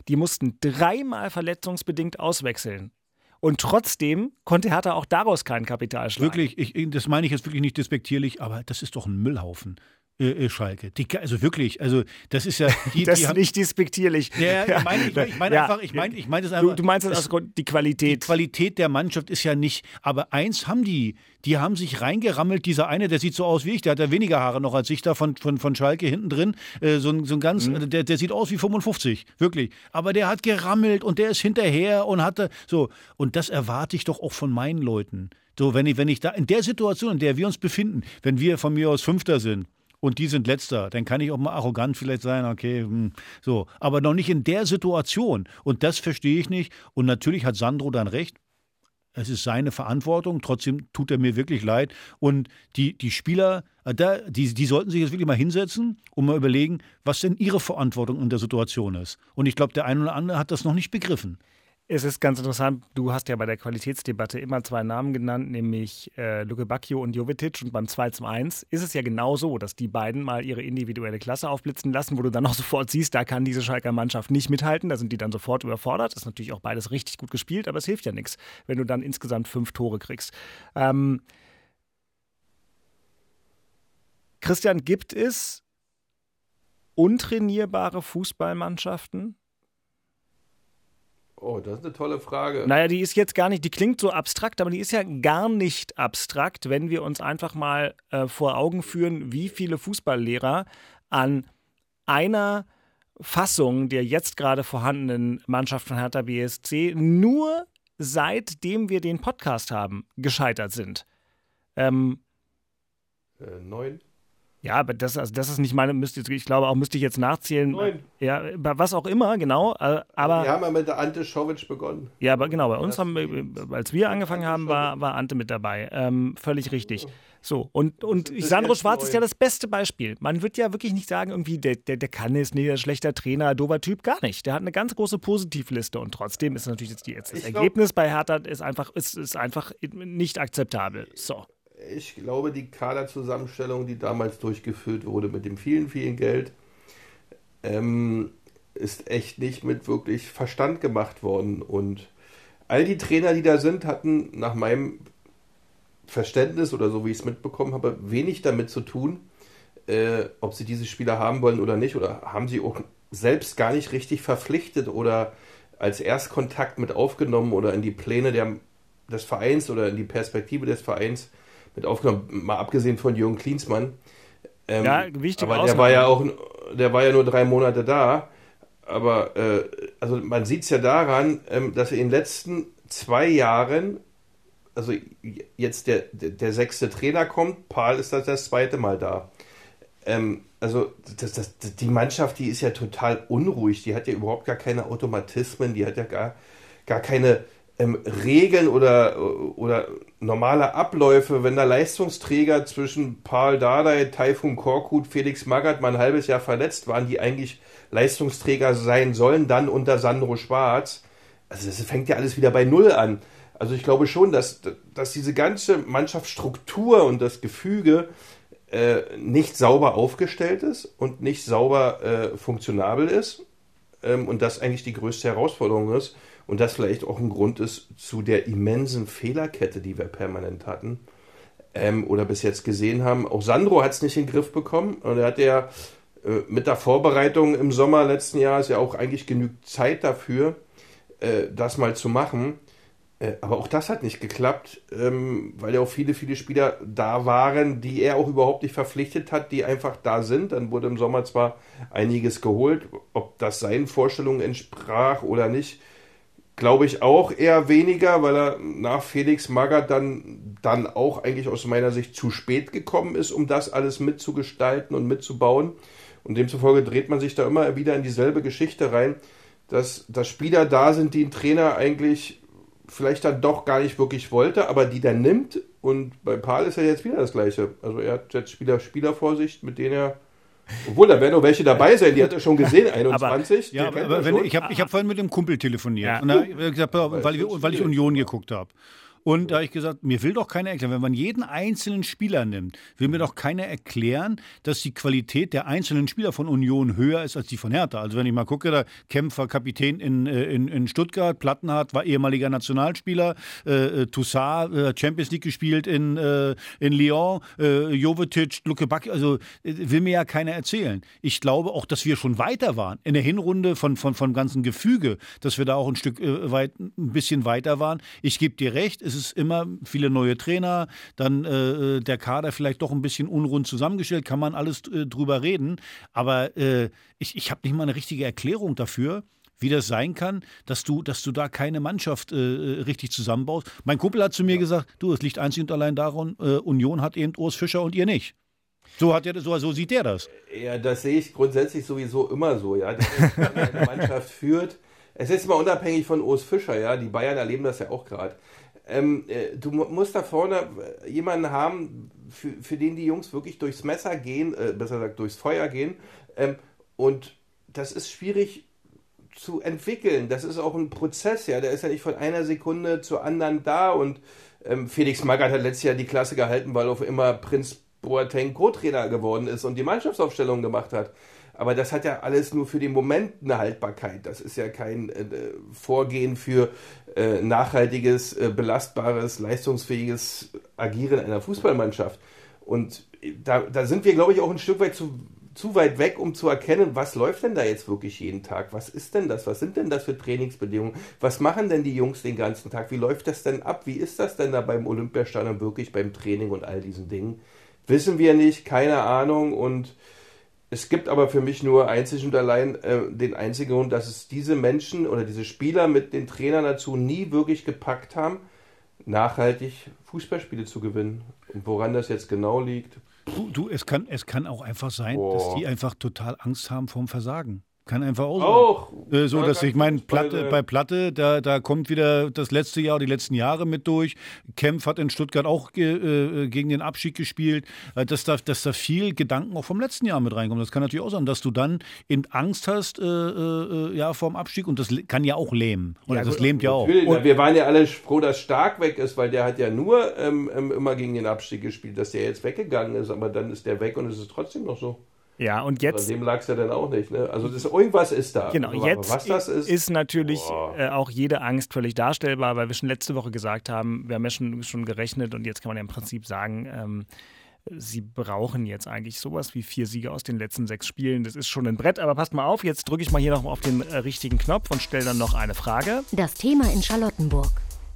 Die mussten dreimal verletzungsbedingt auswechseln. Und trotzdem konnte Hertha auch daraus kein Kapital schlagen. Wirklich, ich, das meine ich jetzt wirklich nicht despektierlich, aber das ist doch ein Müllhaufen. Äh, äh, Schalke. Die, also wirklich, also das ist ja. Die, das ist nicht despektierlich. Ja, ich meine ich mein, ich mein ja. einfach, ich meine ich mein das einfach. Du, du meinst das aus Grund die Qualität. Die Qualität der Mannschaft ist ja nicht, aber eins haben die, die haben sich reingerammelt, dieser eine, der sieht so aus wie ich, der hat ja weniger Haare noch als ich da von, von, von Schalke hinten drin, äh, so, ein, so ein ganz, mhm. der, der sieht aus wie 55, wirklich. Aber der hat gerammelt und der ist hinterher und hatte, so, und das erwarte ich doch auch von meinen Leuten. So, wenn ich, wenn ich da in der Situation, in der wir uns befinden, wenn wir von mir aus Fünfter sind, und die sind letzter, dann kann ich auch mal arrogant vielleicht sein, okay, hm, so, aber noch nicht in der Situation und das verstehe ich nicht und natürlich hat Sandro dann recht, es ist seine Verantwortung, trotzdem tut er mir wirklich leid. Und die, die Spieler, äh, die, die sollten sich jetzt wirklich mal hinsetzen und mal überlegen, was denn ihre Verantwortung in der Situation ist. Und ich glaube, der eine oder andere hat das noch nicht begriffen. Es ist ganz interessant, du hast ja bei der Qualitätsdebatte immer zwei Namen genannt, nämlich äh, Luke Bacchio und Jovetic. Und beim 2 zu 1 ist es ja genau so, dass die beiden mal ihre individuelle Klasse aufblitzen lassen, wo du dann auch sofort siehst, da kann diese Schalker Mannschaft nicht mithalten. Da sind die dann sofort überfordert. Ist natürlich auch beides richtig gut gespielt, aber es hilft ja nichts, wenn du dann insgesamt fünf Tore kriegst. Ähm Christian, gibt es untrainierbare Fußballmannschaften? Oh, das ist eine tolle Frage. Naja, die ist jetzt gar nicht, die klingt so abstrakt, aber die ist ja gar nicht abstrakt, wenn wir uns einfach mal äh, vor Augen führen, wie viele Fußballlehrer an einer Fassung der jetzt gerade vorhandenen Mannschaft von Hertha BSC nur seitdem wir den Podcast haben, gescheitert sind. Ähm, äh, neun. Ja, aber das, also das ist nicht meine, müsste ich glaube auch, müsste ich jetzt nachzählen. Neun. Ja, was auch immer, genau. äh, Aber, Wir haben ja mit der Ante Schovic begonnen. ja, aber genau, bei uns Das haben wir, als wir angefangen haben, war, war Ante mit dabei. Ähm, völlig richtig. So, und, und ist Sandro Schwarz ist neu. ja das beste Beispiel. Man wird ja wirklich nicht sagen, irgendwie, der, der, der kann es nicht, der ist schlechter Trainer, dober Typ, gar nicht. Der hat eine ganz große Positivliste und trotzdem ist natürlich jetzt, die, jetzt das Ich glaub- Ergebnis bei Hertha ist einfach, ist, ist einfach nicht akzeptabel. So. Ich glaube, die Kaderzusammenstellung, die damals durchgeführt wurde mit dem vielen, vielen Geld, ähm, ist echt nicht mit wirklich Verstand gemacht worden. Und all die Trainer, die da sind, hatten nach meinem Verständnis oder so wie ich es mitbekommen habe, wenig damit zu tun, äh, ob sie diese Spieler haben wollen oder nicht. Oder haben sie auch selbst gar nicht richtig verpflichtet oder als Erstkontakt mit aufgenommen oder in die Pläne der, des Vereins oder in die Perspektive des Vereins mit aufgenommen. Mal abgesehen von Jürgen Klinsmann. Ähm, Ja, wichtige aber der Ausnahme. war ja auch, der war ja nur drei Monate da. Aber äh, also man sieht es ja daran, ähm, dass er in den letzten zwei Jahren, also jetzt der, der, der sechste Trainer kommt, Paul ist das das zweite Mal da. Ähm, also das, das, die Mannschaft, die ist ja total unruhig, die hat ja überhaupt gar keine Automatismen, die hat ja gar, gar keine ähm, Regeln oder, oder normale Abläufe, wenn da Leistungsträger zwischen Paul Dardai, Taifun Korkut, Felix Magath mal ein halbes Jahr verletzt waren, die eigentlich Leistungsträger sein sollen, dann unter Sandro Schwarz. Also das fängt ja alles wieder bei Null an. Also ich glaube schon, dass, dass diese ganze Mannschaftsstruktur und das Gefüge äh, nicht sauber aufgestellt ist und nicht sauber äh, funktionabel ist. Ähm, und das eigentlich die größte Herausforderung ist. Und das vielleicht auch ein Grund ist zu der immensen Fehlerkette, die wir permanent hatten ähm, oder bis jetzt gesehen haben. Auch Sandro hat es nicht in den Griff bekommen. Und er hatte ja äh, mit der Vorbereitung im Sommer letzten Jahres ja auch eigentlich genügend Zeit dafür, äh, das mal zu machen. Äh, aber auch das hat nicht geklappt, ähm, weil ja auch viele, viele Spieler da waren, die er auch überhaupt nicht verpflichtet hat, die einfach da sind. Dann wurde im Sommer zwar einiges geholt, ob das seinen Vorstellungen entsprach oder nicht, glaube ich auch eher weniger, weil er nach Felix Magath dann, dann auch eigentlich aus meiner Sicht zu spät gekommen ist, um das alles mitzugestalten und mitzubauen. Und demzufolge dreht man sich da immer wieder in dieselbe Geschichte rein, dass, dass Spieler da sind, die ein Trainer eigentlich vielleicht dann doch gar nicht wirklich wollte, aber die dann nimmt. Und bei Paul ist ja jetzt wieder das Gleiche. Also er hat jetzt Spieler, Spielervorsicht, mit denen er. Obwohl, da werden noch welche dabei sein, die hat er schon gesehen, 21. Ja, Die aber, kennt aber er wenn, ich habe ich hab vorhin mit dem Kumpel telefoniert. Ja. Und da gesagt, weil, ich, weil ich Union geguckt habe. Und da habe ich gesagt, mir will doch keiner erklären, wenn man jeden einzelnen Spieler nimmt, will mir doch keiner erklären, dass die Qualität der einzelnen Spieler von Union höher ist als die von Hertha. Also wenn ich mal gucke, da Kämpfer, Kapitän in, äh, in, in Stuttgart, Plattenhardt war ehemaliger Nationalspieler, äh, äh, Toussaint äh, Champions League gespielt in, äh, in Lyon, äh, Jovetic, Luke Back, also äh, will mir ja keiner erzählen. Ich glaube auch, dass wir schon weiter waren. In der Hinrunde von, von, von ganzen Gefüge, dass wir da auch ein Stück weit, ein bisschen weiter waren. Ich gebe dir recht, es ist immer viele neue Trainer, dann äh, der Kader vielleicht doch ein bisschen unrund zusammengestellt, kann man alles äh, drüber reden. Aber äh, ich, ich habe nicht mal eine richtige Erklärung dafür, wie das sein kann, dass du, dass du da keine Mannschaft äh, richtig zusammenbaust. Mein Kumpel hat zu mir gesagt, du, es liegt einzig und allein daran, äh, Union hat eben Urs Fischer und ihr nicht. So, hat er, so, so sieht der das. Ja, das sehe ich grundsätzlich sowieso immer so, ja. Wenn eine Mannschaft führt, es ist mal unabhängig von Urs Fischer, ja. Die Bayern erleben das ja auch gerade. Ähm, äh, du musst da vorne jemanden haben, für, für den die Jungs wirklich durchs Messer gehen, äh, besser gesagt durchs Feuer gehen. Ähm, und das ist schwierig zu entwickeln. Das ist auch ein Prozess, ja. Der ist ja nicht von einer Sekunde zur anderen da. Und ähm, Felix Magath hat letztes Jahr die Klasse gehalten, weil auf immer Prinz Boateng Co-Trainer geworden ist und die Mannschaftsaufstellung gemacht hat. Aber das hat ja alles nur für den Moment eine Haltbarkeit. Das ist ja kein äh, Vorgehen für äh, nachhaltiges, äh, belastbares, leistungsfähiges Agieren einer Fußballmannschaft. Und da, da sind wir, glaube ich, auch ein Stück weit zu, zu weit weg, um zu erkennen, was läuft denn da jetzt wirklich jeden Tag? Was ist denn das? Was sind denn das für Trainingsbedingungen? Was machen denn die Jungs den ganzen Tag? Wie läuft das denn ab? Wie ist das denn da beim Olympiastadion wirklich beim Training und all diesen Dingen? Wissen wir nicht, keine Ahnung. Und es gibt aber für mich nur einzig und allein äh, den einzigen Grund, dass es diese Menschen oder diese Spieler mit den Trainern dazu nie wirklich gepackt haben, nachhaltig Fußballspiele zu gewinnen. Und woran das jetzt genau liegt. Du, du es, kann, es kann auch einfach sein, Boah. dass die einfach total Angst haben vorm Versagen. Kann einfach auch, auch. Sein. Äh, so, dass ich meine, Platte, bei Platte, da, da kommt wieder das letzte Jahr, die letzten Jahre mit durch. Kempf hat in Stuttgart auch ge, äh, gegen den Abschied gespielt. Äh, dass, da, dass da viel Gedanken auch vom letzten Jahr mit reinkommen. Das kann natürlich auch sein, dass du dann eben Angst hast äh, äh ja, vorm Abstieg und das kann ja auch lähmen. Oder ja, das lähmt ja auch. Und wir waren ja alle froh, dass Stark weg ist, weil der hat ja nur ähm, ähm, immer gegen den Abstieg gespielt, dass der jetzt weggegangen ist, aber dann ist der weg und es ist trotzdem noch so. Ja, und jetzt. An dem lag es ja dann auch nicht. Ne? Also das, irgendwas ist da. Genau, Aber jetzt was das ist, ist natürlich äh, auch jede Angst völlig darstellbar, weil wir schon letzte Woche gesagt haben, wir haben ja schon, schon gerechnet und jetzt kann man ja im Prinzip sagen, ähm, sie brauchen jetzt eigentlich sowas wie vier Siege aus den letzten sechs Spielen. Das ist schon ein Brett, aber passt mal auf, jetzt drücke ich mal hier noch auf den äh, richtigen Knopf und stelle dann noch eine Frage. Das Thema in Charlottenburg.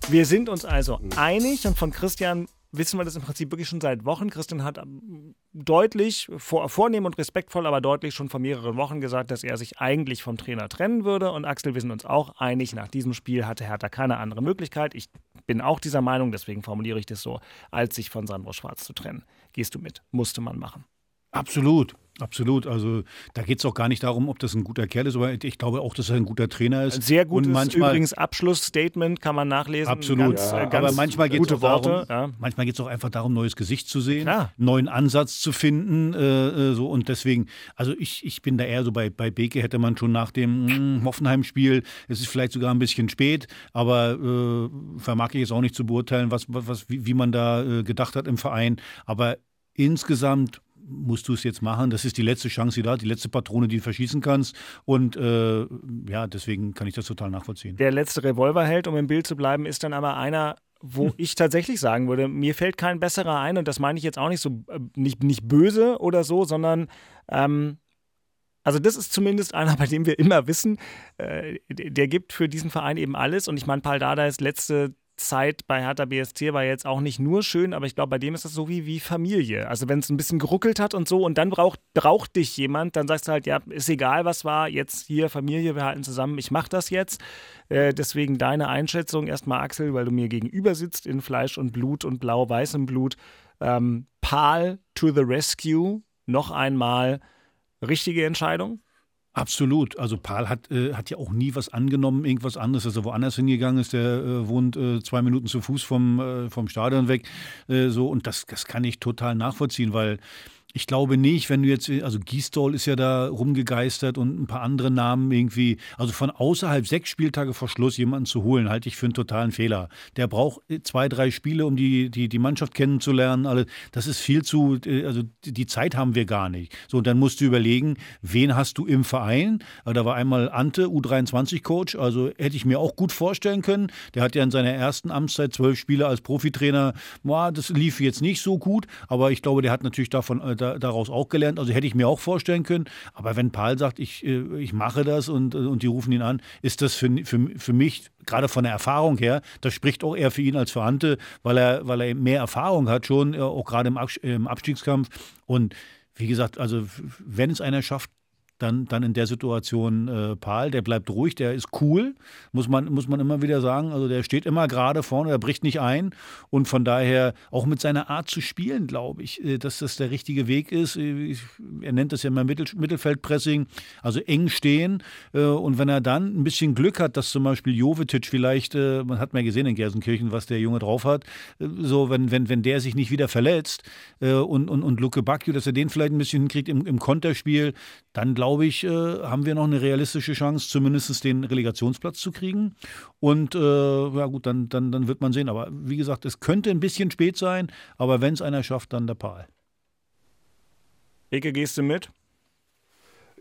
Wir sind uns also einig und von Christian wissen wir das im Prinzip wirklich schon seit Wochen. Christian hat ähm, deutlich, vor, vornehm und respektvoll, aber deutlich schon vor mehreren Wochen gesagt, dass er sich eigentlich vom Trainer trennen würde. Und Axel, wir sind uns auch einig, nach diesem Spiel hatte Hertha keine andere Möglichkeit. Ich bin auch dieser Meinung, deswegen formuliere ich das so, als sich von Sandro Schwarz zu trennen. Gehst du mit? Musste man machen. Absolut. Absolut. Also da geht es auch gar nicht darum, ob das ein guter Kerl ist, aber ich glaube auch, dass er ein guter Trainer ist. Sehr gutes und manchmal, übrigens Abschlussstatement kann man nachlesen. Absolut. Ganz, ja. Äh, ganz aber manchmal geht es auch darum, ja. manchmal geht es auch einfach darum, neues Gesicht zu sehen, Klar. neuen Ansatz zu finden. Äh, äh, so und deswegen, also ich, ich bin da eher so bei, bei Beke hätte man schon nach dem hm, Hoffenheim-Spiel, es ist vielleicht sogar ein bisschen spät, aber äh, vermag ich jetzt auch nicht zu beurteilen, was, was, wie, wie man da äh, gedacht hat im Verein. Aber insgesamt musst du es jetzt machen. Das ist die letzte Chance, die da, die letzte Patrone, die du verschießen kannst. Und äh, ja, deswegen kann ich das total nachvollziehen. Der letzte Revolverheld, um im Bild zu bleiben, ist dann aber einer, wo hm. ich tatsächlich sagen würde, mir fällt kein besserer ein und das meine ich jetzt auch nicht so äh, nicht, nicht böse oder so, sondern ähm, also das ist zumindest einer, bei dem wir immer wissen, äh, der gibt für diesen Verein eben alles. Und ich meine, Paul Dada ist letzte Zeit bei Hertha BSC war jetzt auch nicht nur schön, aber ich glaube, bei dem ist das so wie, wie Familie. Also wenn es ein bisschen geruckelt hat und so und dann braucht, braucht dich jemand, dann sagst du halt, ja, ist egal, was war, jetzt hier Familie, wir halten zusammen, ich mache das jetzt. Äh, deswegen deine Einschätzung erstmal, Axel, weil du mir gegenüber sitzt in Fleisch und Blut und blau-weißem Blut. Ähm, Pal to the rescue, noch einmal richtige Entscheidung? Absolut. Also Paul hat, äh, hat ja auch nie was angenommen, irgendwas anderes, dass er woanders hingegangen ist. Der äh, wohnt äh, zwei Minuten zu Fuß vom, äh, vom Stadion weg. Äh, so, und das, das kann ich total nachvollziehen, weil ich glaube nicht, wenn du jetzt, also Gisdol ist ja da rumgegeistert und ein paar andere Namen irgendwie, also von außerhalb sechs Spieltage vor Schluss jemanden zu holen, halte ich für einen totalen Fehler. Der braucht zwei, drei Spiele, um die, die, die Mannschaft kennenzulernen. Alle, das ist viel zu, also die Zeit haben wir gar nicht. So, und dann musst du überlegen, wen hast du im Verein? Also da war einmal Ante, U23-Coach, also hätte ich mir auch gut vorstellen können. Der hat ja in seiner ersten Amtszeit zwölf Spiele als Profitrainer, boah, das lief jetzt nicht so gut, aber ich glaube, der hat natürlich davon äh, da, daraus auch gelernt. Also hätte ich mir auch vorstellen können. Aber wenn Paul sagt, ich, äh, ich mache das und, und die rufen ihn an, ist das für, für, für mich, gerade von der Erfahrung her, das spricht auch eher für ihn als für Ante, weil er, weil er mehr Erfahrung hat schon, äh, auch gerade im Abstiegskampf. Und wie gesagt, also wenn es einer schafft, dann, dann in der Situation äh, Paul. Der bleibt ruhig, der ist cool, muss man, muss man immer wieder sagen. Also der steht immer gerade vorne, der bricht nicht ein. Und von daher auch mit seiner Art zu spielen, glaube ich, äh, dass das der richtige Weg ist. Äh, er nennt das ja immer Mittel, Mittelfeldpressing, also eng stehen. Äh, und wenn er dann ein bisschen Glück hat, dass zum Beispiel Jovetic vielleicht, man hat mal gesehen in Gelsenkirchen, was der Junge drauf hat, so wenn, wenn, wenn der sich nicht wieder verletzt und, und, und Luke Bacchio, dass er den vielleicht ein bisschen hinkriegt im, im Konterspiel, dann glaube ich, haben wir noch eine realistische Chance, zumindest den Relegationsplatz zu kriegen. Und ja gut, dann, dann, dann wird man sehen. Aber wie gesagt, es könnte ein bisschen spät sein, aber wenn es einer schafft, dann der Pal. Ecke, gehst du mit?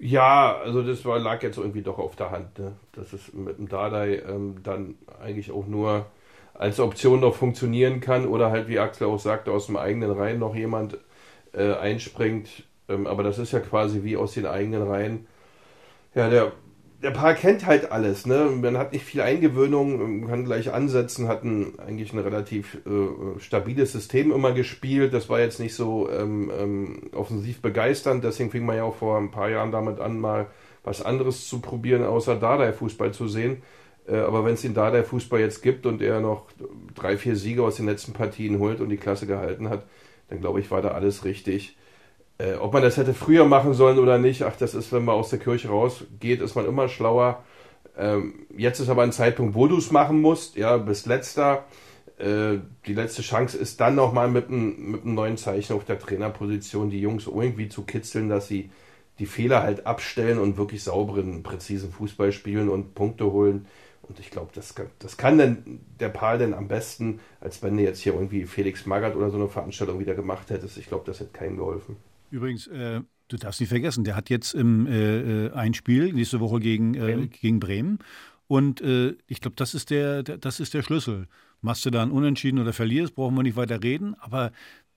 Ja, also das war, lag jetzt irgendwie doch auf der Hand, ne? dass es mit dem Dardai ähm, dann eigentlich auch nur als Option noch funktionieren kann oder halt, wie Axel auch sagte, aus dem eigenen Reihen noch jemand äh, einspringt. Ähm, aber das ist ja quasi wie aus den eigenen Reihen. Ja, der der Paar kennt halt alles, ne? Man hat nicht viel Eingewöhnung, kann gleich ansetzen, hat ein, eigentlich ein relativ äh, stabiles System immer gespielt. Das war jetzt nicht so ähm, ähm, offensiv begeisternd, deswegen fing man ja auch vor ein paar Jahren damit an, mal was anderes zu probieren, außer Dardai-Fußball zu sehen. Äh, aber wenn es den Dardai-Fußball jetzt gibt und er noch drei, vier Siege aus den letzten Partien holt und die Klasse gehalten hat, dann glaube ich, war da alles richtig. Äh, ob man das hätte früher machen sollen oder nicht, ach, das ist, wenn man aus der Kirche rausgeht, ist man immer schlauer. Ähm, jetzt ist aber ein Zeitpunkt, wo du es machen musst, ja, bis letzter. Äh, die letzte Chance ist dann nochmal mit einem mit einem neuen Zeichen auf der Trainerposition, die Jungs irgendwie zu kitzeln, dass sie die Fehler halt abstellen und wirklich sauberen, präzisen Fußball spielen und Punkte holen. Und ich glaube, das kann, das kann denn der Paul denn am besten, als wenn du jetzt hier irgendwie Felix Magath oder so eine Veranstaltung wieder gemacht hättest. Ich glaube, das hätte keinem geholfen. Übrigens, äh, du darfst nicht vergessen, der hat jetzt im, äh, äh ein Spiel nächste Woche gegen, äh, Bremen. gegen Bremen. Und äh, ich glaube, das, ist der, der, das ist der Schlüssel. Machst du da einen Unentschieden oder verlierst, brauchen wir nicht weiter reden. Aber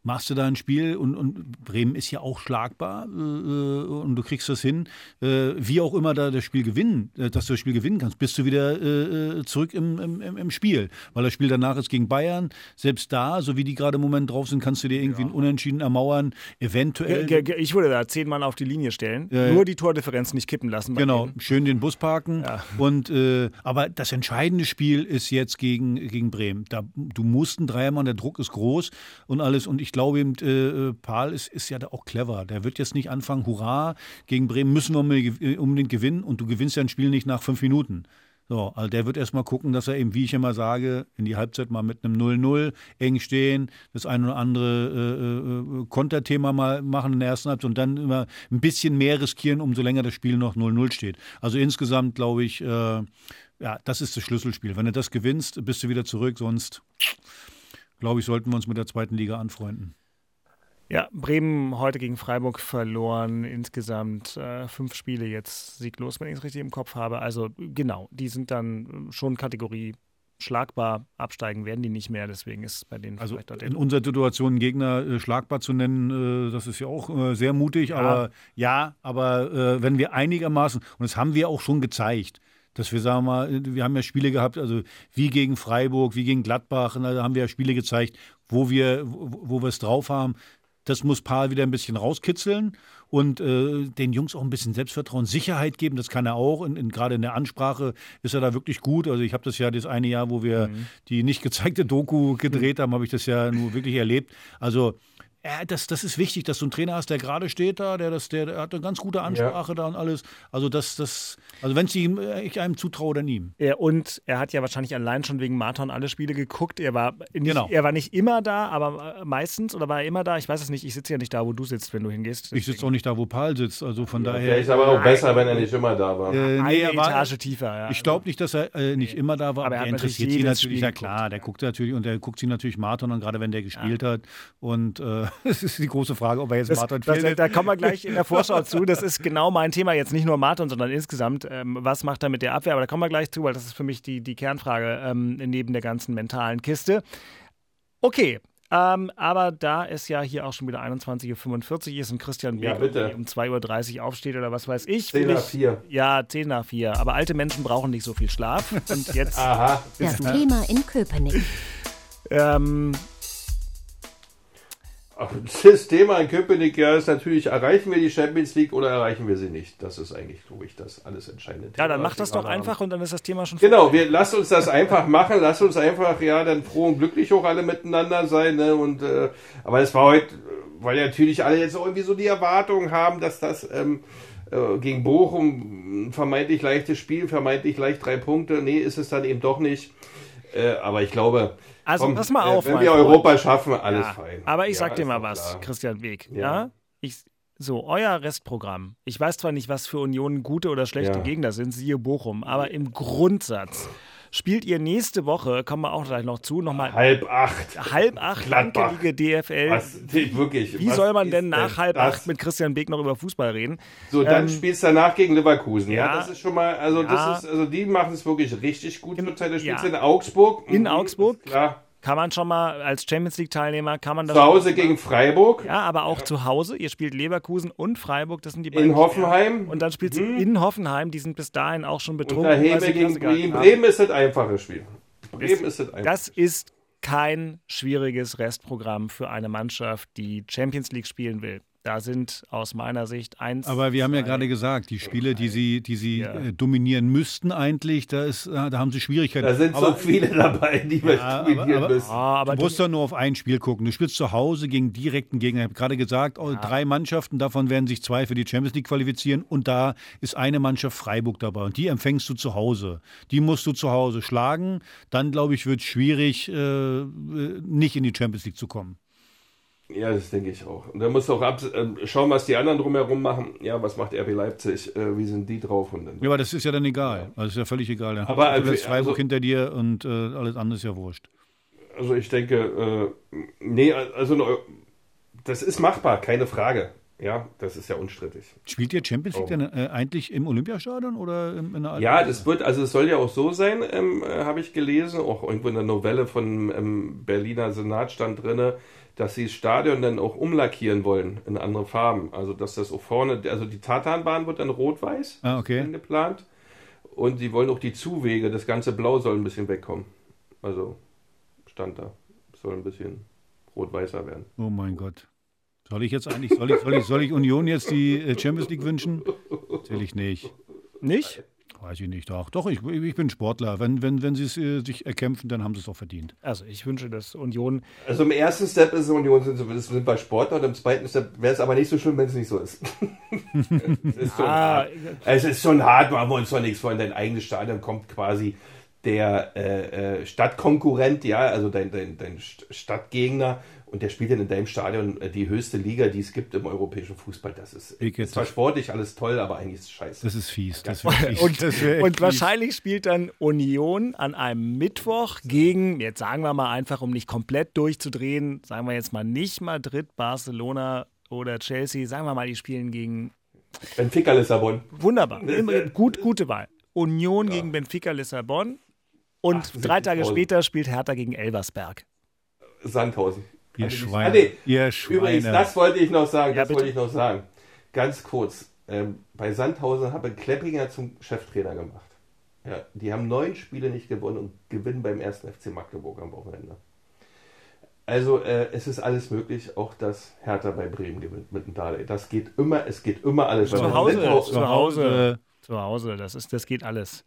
machst du da ein Spiel und, und Bremen ist ja auch schlagbar äh, äh, und du kriegst das hin, äh, wie auch immer da das Spiel gewinnen, äh, dass du das Spiel gewinnen kannst, bist du wieder äh, äh, zurück im, im, im, Spiel. Weil das Spiel danach ist gegen Bayern, selbst da, so wie die gerade im Moment drauf sind, kannst du dir irgendwie ja. einen Unentschieden ermauern, eventuell. Ich würde da zehn Mann auf die Linie stellen, nur die Tordifferenz nicht kippen lassen. Genau, denen. schön den Bus parken. Ja. Und, aber das entscheidende Spiel ist jetzt gegen, gegen Bremen. Da, du musst einen Dreiermann, der Druck ist groß und alles und ich glaube eben, äh, Paul ist, ist ja da auch clever. Der wird jetzt nicht anfangen, hurra, gegen Bremen müssen wir unbedingt gewinnen und du gewinnst ja ein Spiel nicht nach fünf Minuten. So, also der wird erstmal gucken, dass er eben, wie ich immer sage, in die Halbzeit mal mit einem 0-0 eng stehen, das eine oder andere äh, äh, Konterthema mal machen in der ersten Halbzeit und dann immer ein bisschen mehr riskieren, umso länger das Spiel noch 0-0 steht. Also insgesamt glaube ich, äh, ja, das ist das Schlüsselspiel. Wenn du das gewinnst, bist du wieder zurück, sonst glaube ich, sollten wir uns mit der zweiten Liga anfreunden. Ja, Bremen heute gegen Freiburg verloren. Insgesamt äh, fünf Spiele jetzt sieglos, wenn ich es richtig im Kopf habe. Also genau, die sind dann schon Kategorie schlagbar. Absteigen werden die nicht mehr, deswegen ist bei denen also in unserer Situation einen Gegner äh, schlagbar zu nennen, äh, das ist ja auch äh, sehr mutig. Ja. Aber ja, aber äh, wenn wir einigermaßen und das haben wir auch schon gezeigt dass wir sagen wir mal, wir haben ja Spiele gehabt, also wie gegen Freiburg, wie gegen Gladbach, da haben wir ja Spiele gezeigt, wo wir, wo wir es drauf haben. Das muss Paul wieder ein bisschen rauskitzeln und äh, den Jungs auch ein bisschen Selbstvertrauen, Sicherheit geben. Das kann er auch. Und, und gerade in der Ansprache ist er da wirklich gut. Also ich habe das ja das eine Jahr, wo wir mhm. die nicht gezeigte Doku gedreht haben, habe ich das ja nur wirklich erlebt. Also ja, das, das ist wichtig, dass du einen Trainer hast, der gerade steht da, der, das, der, der hat eine ganz gute Ansprache ja. da und alles. Also das, das, also wenn äh, ich einem zutraue, dann ihm. Ja, und er hat ja wahrscheinlich allein schon wegen Marathon alle Spiele geguckt. Er war nicht, genau. er war nicht immer da, aber äh, meistens oder war er immer da? Ich weiß es nicht. Ich sitze ja nicht da, wo du sitzt, wenn du hingehst. Deswegen. Ich sitze auch nicht da, wo Paul sitzt. Also von ja, daher. ist aber auch besser, wenn er nicht immer da war. Äh, nee, Eine war, Etage tiefer. Ja. Ich glaube nicht, dass er äh, nicht nee. immer da war. Aber er, er interessiert sich natürlich. Ja klar, der guckt natürlich und der guckt sich natürlich Marathon an, gerade wenn der gespielt hat. Und äh, es ist die große Frage, ob er jetzt das, Martin das, Da kommen wir gleich in der Vorschau zu. Das ist genau mein Thema, jetzt nicht nur Martin, sondern insgesamt. Ähm, was macht er mit der Abwehr? Aber da kommen wir gleich zu, weil das ist für mich die, die Kernfrage ähm, neben der ganzen mentalen Kiste. Okay, ähm, aber da es ja hier auch schon wieder 21.45 Uhr ist und Christian ja, um 2.30 Uhr aufsteht oder was weiß ich. 10 nach 4. Ja, 10 nach 4. Aber alte Menschen brauchen nicht so viel Schlaf. Und jetzt. Aha. Das Thema in Köpenick. Ähm, Das Thema in Köpenick ja ist natürlich, erreichen wir die Champions League oder erreichen wir sie nicht? Das ist eigentlich, glaube ich, das alles entscheidende Thema. Ja, dann mach das doch einfach und dann ist das Thema schon Genau, wir lasst uns das einfach machen, lasst uns einfach ja dann froh und glücklich auch alle miteinander sein. Ne? Und äh, aber es war heute, weil natürlich alle jetzt irgendwie so die Erwartung haben, dass das ähm, äh, gegen Bochum ein vermeintlich leichtes Spiel, vermeintlich leicht drei Punkte. Nee, ist es dann eben doch nicht. Äh, aber ich glaube, also Komm, pass mal auf. Wenn wir Freund. Europa schaffen, alles ja, fein. Aber ich ja, sag dir mal was, klar. Christian Weg. Ja. ja? Ich, so, euer Restprogramm. Ich weiß zwar nicht, was für Unionen gute oder schlechte Gegner sind, siehe Bochum, aber im Grundsatz spielt ihr nächste Woche, kommen wir auch gleich noch zu, nochmal. Halb acht. Halb acht, Landgelige DFL. Was, wirklich. Wie soll man denn nach halb das? acht mit Christian Beek noch über Fußball reden? So, dann ähm, spielst du danach gegen Leverkusen. Ja, ja das ist schon mal, also ja. das ist, also die machen es wirklich richtig gut zur Zeit. Da spielst ja. in Augsburg. In mhm, Augsburg. Klar kann man schon mal als Champions League Teilnehmer kann man das zu Hause gegen Freiburg. Ja, aber auch ja. zu Hause. Ihr spielt Leverkusen und Freiburg, das sind die beiden. In Hoffenheim. Und dann spielt hm. in Hoffenheim, die sind bis dahin auch schon betrunken. Und Hebe gegen Bremen. Bremen ist das einfache Spiel. Bremen ist das einfache. Das ist kein schwieriges Restprogramm für eine Mannschaft, die Champions League spielen will. Da sind aus meiner Sicht eins. Aber wir haben ja gerade gesagt, die Spiele, die sie, die sie ja. äh, dominieren müssten, eigentlich, da, ist, äh, da haben sie Schwierigkeiten. Da sind aber, so viele dabei, die wir ja, dominieren aber, müssen. Ah, aber du musst doch nur auf ein Spiel gucken. Du spielst zu Hause gegen direkten Gegner. Ich habe gerade gesagt, oh, ja. drei Mannschaften, davon werden sich zwei für die Champions League qualifizieren. Und da ist eine Mannschaft Freiburg dabei. Und die empfängst du zu Hause. Die musst du zu Hause schlagen. Dann, glaube ich, wird es schwierig, äh, äh, nicht in die Champions League zu kommen. Ja, das denke ich auch. Und dann musst du auch ab, äh, schauen, was die anderen drumherum machen. Ja, was macht RB Leipzig? Äh, wie sind die drauf? Und dann, ja, aber das ist ja dann egal. Also ist ja völlig egal. Dann aber lässt Freiburg also, hinter dir und äh, alles andere ist ja wurscht. Also ich denke, äh, nee, also das ist machbar, keine Frage. Ja, das ist ja unstrittig. Spielt ihr Champions League oh. denn äh, eigentlich im Olympiastadion oder in, in einer Ja, das wird, also es soll ja auch so sein, ähm, äh, habe ich gelesen, auch irgendwo in der Novelle von ähm, Berliner Senat stand drinne, dass sie das Stadion dann auch umlackieren wollen in andere Farben. Also dass das auch vorne, also die Tatanbahn wird dann rot-weiß ah, okay. geplant. Und sie wollen auch die Zuwege, das ganze Blau soll ein bisschen wegkommen. Also stand da. Soll ein bisschen rot-weißer werden. Oh mein Gott. Soll ich jetzt eigentlich, soll ich, soll ich, soll ich Union jetzt die äh, Champions League wünschen? Zähle ich nicht. Nicht? Weiß ich nicht. Doch, doch ich, ich bin Sportler. Wenn, wenn, wenn sie es äh, sich erkämpfen, dann haben sie es auch verdient. Also ich wünsche, dass Union. Also im ersten Step ist Union sind, sind bei Sportler und im zweiten Step wäre es aber nicht so schön, wenn es nicht so ist. es, ist schon ah, hart. es ist schon hart, machen wir uns doch nichts vor. In dein eigenes Stadion kommt quasi der äh, äh Stadtkonkurrent, ja, also dein, dein, dein Stadtgegner und der spielt dann in deinem Stadion äh, die höchste Liga, die es gibt im europäischen Fußball. Das ist, ist zwar sportlich alles toll, aber eigentlich ist es scheiße. Das ist fies. Das fies. und, das und wahrscheinlich spielt dann Union an einem Mittwoch gegen, jetzt sagen wir mal einfach, um nicht komplett durchzudrehen, sagen wir jetzt mal nicht Madrid, Barcelona oder Chelsea, sagen wir mal, die spielen gegen Benfica Lissabon. Wunderbar. Gut, gute Wahl. Union ja. gegen Benfica Lissabon. Und Ach, drei Tage später spielt Hertha gegen Elversberg. Sandhausen. Ihr Schweine. Ah, nee. Ihr Schweine. Übrigens, das wollte ich noch sagen. Ja, das wollte ich noch sagen. Ganz kurz. Ähm, bei Sandhausen habe Kleppinger zum Cheftrainer gemacht. Ja, die haben neun Spiele nicht gewonnen und gewinnen beim ersten FC Magdeburg am Wochenende. Also äh, es ist alles möglich, auch dass Hertha bei Bremen gewinnt mit dem Dale. Das geht immer, es geht immer alles. Zu Hause, zu Hause, zu Hause, das ist, das geht alles.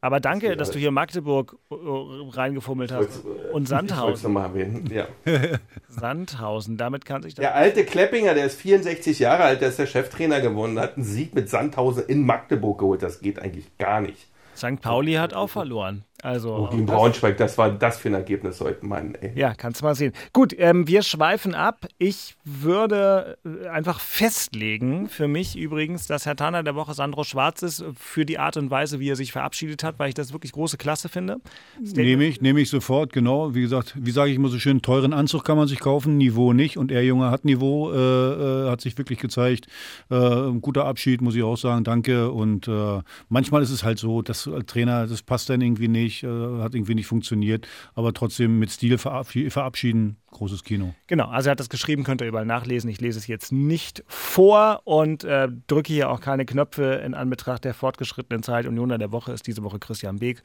Aber danke, dass du hier Magdeburg äh, reingefummelt hast. Und Sandhausen. Ich nochmal erwähnen, ja. Sandhausen, damit kann sich das. Der alte Kleppinger, der ist 64 Jahre alt, der ist der Cheftrainer geworden, hat einen Sieg mit Sandhausen in Magdeburg geholt. Das geht eigentlich gar nicht. St. Pauli hat auch verloren. Also, oh, gegen Braunschweig, das war das für ein Ergebnis heute, Mann. Ey. Ja, kannst du mal sehen. Gut, ähm, wir schweifen ab. Ich würde äh, einfach festlegen, für mich übrigens, dass Herr Tanner der Woche Sandro Schwarz ist, für die Art und Weise, wie er sich verabschiedet hat, weil ich das wirklich große Klasse finde. Nehme ich, nehme ich sofort, genau. Wie gesagt, wie sage ich immer so schön, teuren Anzug kann man sich kaufen, Niveau nicht. Und er Junge hat Niveau, äh, äh, hat sich wirklich gezeigt. Äh, guter Abschied, muss ich auch sagen, danke. Und äh, manchmal ist es halt so, dass als Trainer, das passt dann irgendwie nicht nicht, äh, hat irgendwie nicht funktioniert, aber trotzdem mit Stil verabschieden, großes Kino. Genau, also er hat das geschrieben, könnt ihr überall nachlesen. Ich lese es jetzt nicht vor und äh, drücke hier auch keine Knöpfe in Anbetracht der fortgeschrittenen Zeit. Unioner der Woche ist diese Woche Christian Beek.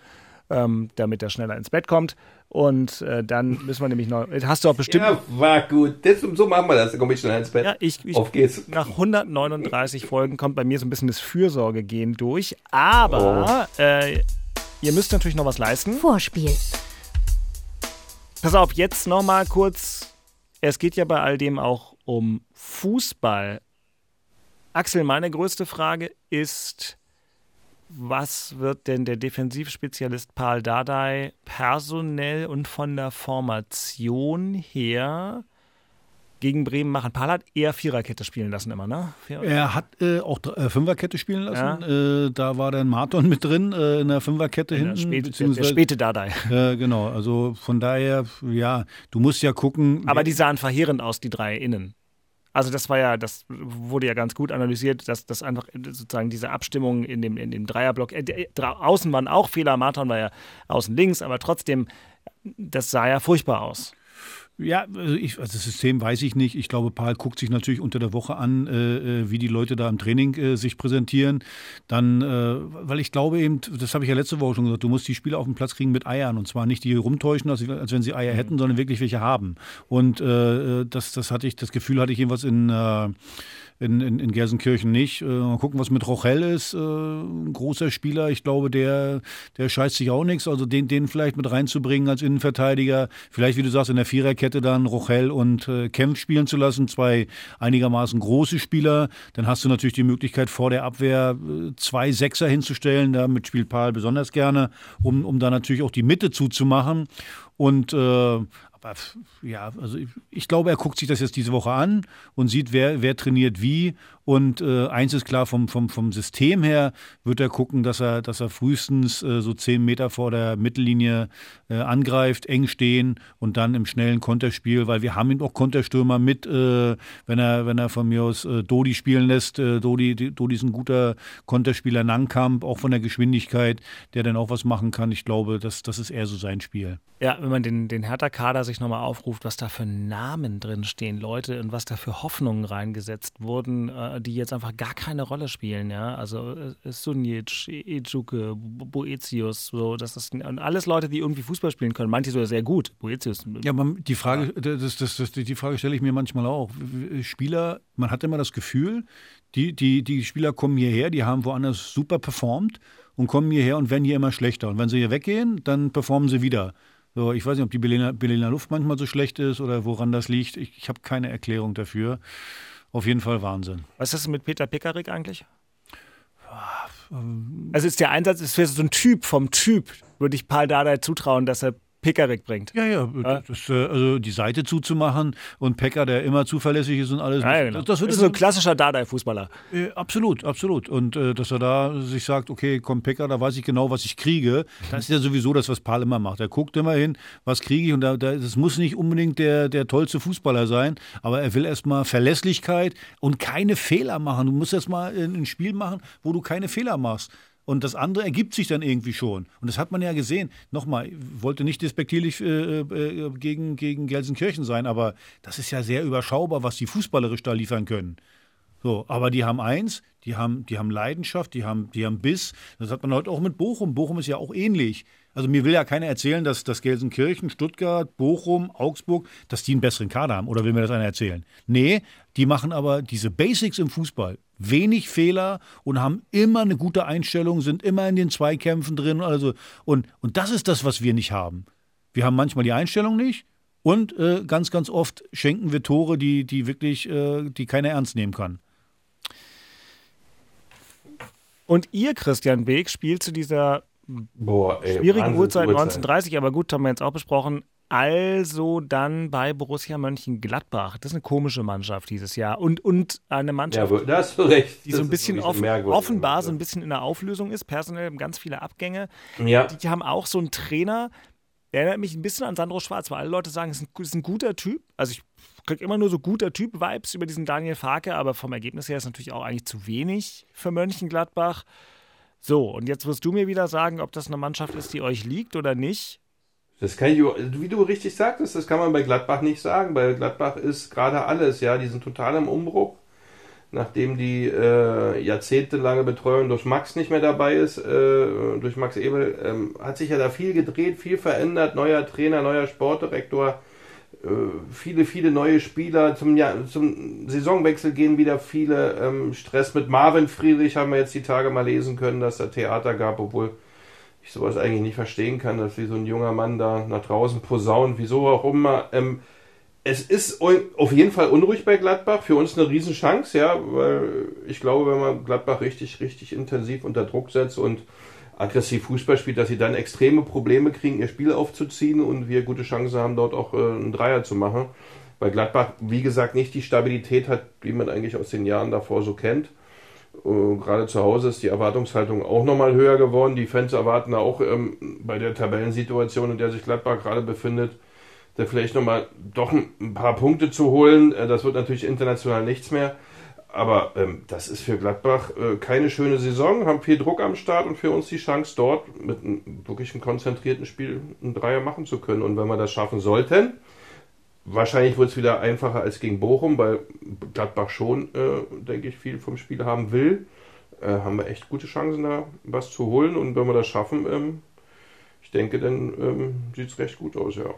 ähm, damit er schneller ins Bett kommt. Und äh, dann müssen wir nämlich noch. Hast du auch bestimmt. Ja, war gut. Das, so machen wir das. Dann komme ich schnell ins Bett. Ja, ich, ich, Auf geht's. Nach 139 Folgen kommt bei mir so ein bisschen das Fürsorgegehen durch. Aber äh, ihr müsst natürlich noch was leisten. Vorspiel. Pass auf, jetzt noch mal kurz. Es geht ja bei all dem auch um Fußball. Axel, meine größte Frage ist, was wird denn der Defensivspezialist Paul Dardai personell und von der Formation her gegen Bremen machen? Paul hat eher Viererkette spielen lassen immer, ne? Vier Er hat äh, auch äh, Fünferkette spielen lassen. Äh, da war dann Marton mit drin äh, in der Fünferkette der, hinten. späte, der, späte Dardai. Äh, genau, also von daher, ja, du musst ja gucken. Aber die sahen verheerend aus, die drei innen. Also das war ja, das wurde ja ganz gut analysiert, dass das einfach sozusagen diese Abstimmung in dem, in dem Dreierblock, äh, außen waren auch Fehler, Martin war ja außen links, aber trotzdem, das sah ja furchtbar aus. Ja, also, ich, also das System weiß ich nicht. Ich glaube, Paul guckt sich natürlich unter der Woche an, äh, äh, wie die Leute da im Training äh, sich präsentieren. Dann, äh, weil ich glaube eben, das habe ich ja letzte Woche schon gesagt, du musst die Spieler auf den Platz kriegen mit Eiern. Und zwar nicht die rumtäuschen, als, als wenn sie Eier hätten, sondern wirklich welche haben. Und äh, das, das hatte ich, das Gefühl hatte ich jedenfalls in, äh, in, in, in Gelsenkirchen nicht. Äh, mal gucken, was mit Rochelle ist. Äh, ein großer Spieler. Ich glaube, der, der scheißt sich auch nichts. Also den, den vielleicht mit reinzubringen als Innenverteidiger. Vielleicht, wie du sagst, in der Viererkette dann Rochelle und äh, Kempf spielen zu lassen. Zwei einigermaßen große Spieler. Dann hast du natürlich die Möglichkeit, vor der Abwehr äh, zwei Sechser hinzustellen. Damit spielt Paul besonders gerne, um, um da natürlich auch die Mitte zuzumachen. Und äh, ja, also ich, ich glaube, er guckt sich das jetzt diese Woche an und sieht, wer, wer trainiert wie. Und äh, eins ist klar, vom, vom, vom System her wird er gucken, dass er, dass er frühestens äh, so zehn Meter vor der Mittellinie äh, angreift, eng stehen und dann im schnellen Konterspiel, weil wir haben ihn auch Konterstürmer mit, äh, wenn er, wenn er von mir aus äh, Dodi spielen lässt. Äh, Dodi, Dodi ist ein guter Konterspieler, Nangkamp, auch von der Geschwindigkeit, der dann auch was machen kann. Ich glaube, das, das ist eher so sein Spiel. Ja, wenn man den, den Hertha-Kader sich nochmal aufruft, was da für Namen drin stehen, Leute, und was da für Hoffnungen reingesetzt wurden, äh, die jetzt einfach gar keine Rolle spielen, ja. Also äh, Sunic, Ejuke, Bo- Boetius, so, das ist und alles Leute, die irgendwie Fußball spielen können. Manche sogar sehr gut. Boetius. Ja, man, die Frage, das, das, das, die Frage stelle ich mir manchmal auch. Spieler, man hat immer das Gefühl, die, die, die Spieler kommen hierher, die haben woanders super performt und kommen hierher und werden hier immer schlechter. Und wenn sie hier weggehen, dann performen sie wieder. So, ich weiß nicht, ob die Berliner, Berliner Luft manchmal so schlecht ist oder woran das liegt. Ich, ich habe keine Erklärung dafür. Auf jeden Fall Wahnsinn. Was ist das mit Peter Pekarik eigentlich? Also ist der Einsatz, ist so ein Typ vom Typ, würde ich Paul Dardai zutrauen, dass er Pekarik bringt. Ja, ja, das, äh, also die Seite zuzumachen und Pekka, der immer zuverlässig ist und alles. Ja, genau. das, das wird ist so ein klassischer Dardai-Fußballer. Äh, absolut, absolut. Und äh, dass er da sich sagt, okay, komm, Pekka, da weiß ich genau, was ich kriege. Das ist ja sowieso das, was Paul immer macht. Er guckt immer hin, was kriege ich. Und da, da, das muss nicht unbedingt der, der tollste Fußballer sein, aber er will erstmal Verlässlichkeit und keine Fehler machen. Du musst erst mal ein ein Spiel machen, wo du keine Fehler machst. Und das andere ergibt sich dann irgendwie schon. Und das hat man ja gesehen. Nochmal, ich wollte nicht despektierlich äh, äh, gegen, gegen Gelsenkirchen sein, aber das ist ja sehr überschaubar, was die fußballerisch da liefern können. So, aber die haben eins, die haben, die haben Leidenschaft, die haben, die haben Biss. Das hat man heute auch mit Bochum. Bochum ist ja auch ähnlich. Also mir will ja keiner erzählen, dass, dass Gelsenkirchen, Stuttgart, Bochum, Augsburg, dass die einen besseren Kader haben. Oder will mir das einer erzählen? Nee, die machen aber diese Basics im Fußball. Wenig Fehler und haben immer eine gute Einstellung, sind immer in den Zweikämpfen drin. Also, und, und das ist das, was wir nicht haben. Wir haben manchmal die Einstellung nicht und äh, ganz, ganz oft schenken wir Tore, die, die wirklich, äh, die keiner ernst nehmen kann. Und ihr, Christian Beek, spielt zu dieser Boah, ey, schwierigen Wahnsinn, Uhrzeit Uhrzeit. 1930, aber gut, haben wir jetzt auch besprochen. Also dann bei Borussia Mönchengladbach. Das ist eine komische Mannschaft dieses Jahr. Und, und eine Mannschaft, Ja, da hast du recht. die so Das ein ist bisschen offen, offenbar so ein bisschen in der Auflösung ist. Personell haben ganz viele Abgänge. Ja. Die haben auch so einen Trainer, der erinnert mich ein bisschen an Sandro Schwarz, weil alle Leute sagen, es ist ein, ist ein guter Typ. Also ich kriege immer nur so guter Typ-Vibes über diesen Daniel Farke, aber vom Ergebnis her ist natürlich auch eigentlich zu wenig für Mönchengladbach. So, und jetzt wirst du mir wieder sagen, ob das eine Mannschaft ist, die euch liegt oder nicht. Das kann ich, wie du richtig sagtest, das kann man bei Gladbach nicht sagen. Bei Gladbach ist gerade alles, ja, die sind total im Umbruch. nachdem die äh, jahrzehntelange Betreuung durch Max nicht mehr dabei ist, äh, durch Max Ebel, ähm, hat sich ja da viel gedreht, viel verändert, neuer Trainer, neuer Sportdirektor, äh, viele, viele neue Spieler. Zum, ja, zum Saisonwechsel gehen wieder viele. Ähm, Stress mit Marvin Friedrich haben wir jetzt die Tage mal lesen können, dass da Theater gab, obwohl ich sowas eigentlich nicht verstehen kann, dass wie so ein junger Mann da nach draußen posaunt, wieso auch immer. Ähm, es ist auf jeden Fall unruhig bei Gladbach. Für uns eine Riesenchance, ja, weil ich glaube, wenn man Gladbach richtig, richtig intensiv unter Druck setzt und aggressiv Fußball spielt, dass sie dann extreme Probleme kriegen, ihr Spiel aufzuziehen und wir gute Chancen haben, dort auch äh, einen Dreier zu machen. Weil Gladbach, wie gesagt, nicht die Stabilität hat, wie man eigentlich aus den Jahren davor so kennt. Uh, gerade zu Hause ist die Erwartungshaltung auch nochmal höher geworden. Die Fans erwarten auch ähm, bei der Tabellensituation, in der sich Gladbach gerade befindet, da vielleicht nochmal doch ein paar Punkte zu holen. Äh, das wird natürlich international nichts mehr. Aber ähm, das ist für Gladbach äh, keine schöne Saison, haben viel Druck am Start und für uns die Chance, dort mit einem wirklich einem konzentrierten Spiel ein Dreier machen zu können. Und wenn wir das schaffen sollten, wahrscheinlich wird es wieder einfacher als gegen Bochum, weil Gladbach schon, äh, denke ich, viel vom Spiel haben will. Äh, haben wir echt gute Chancen, da was zu holen. Und wenn wir das schaffen, ähm, ich denke, dann ähm, sieht es recht gut aus, ja.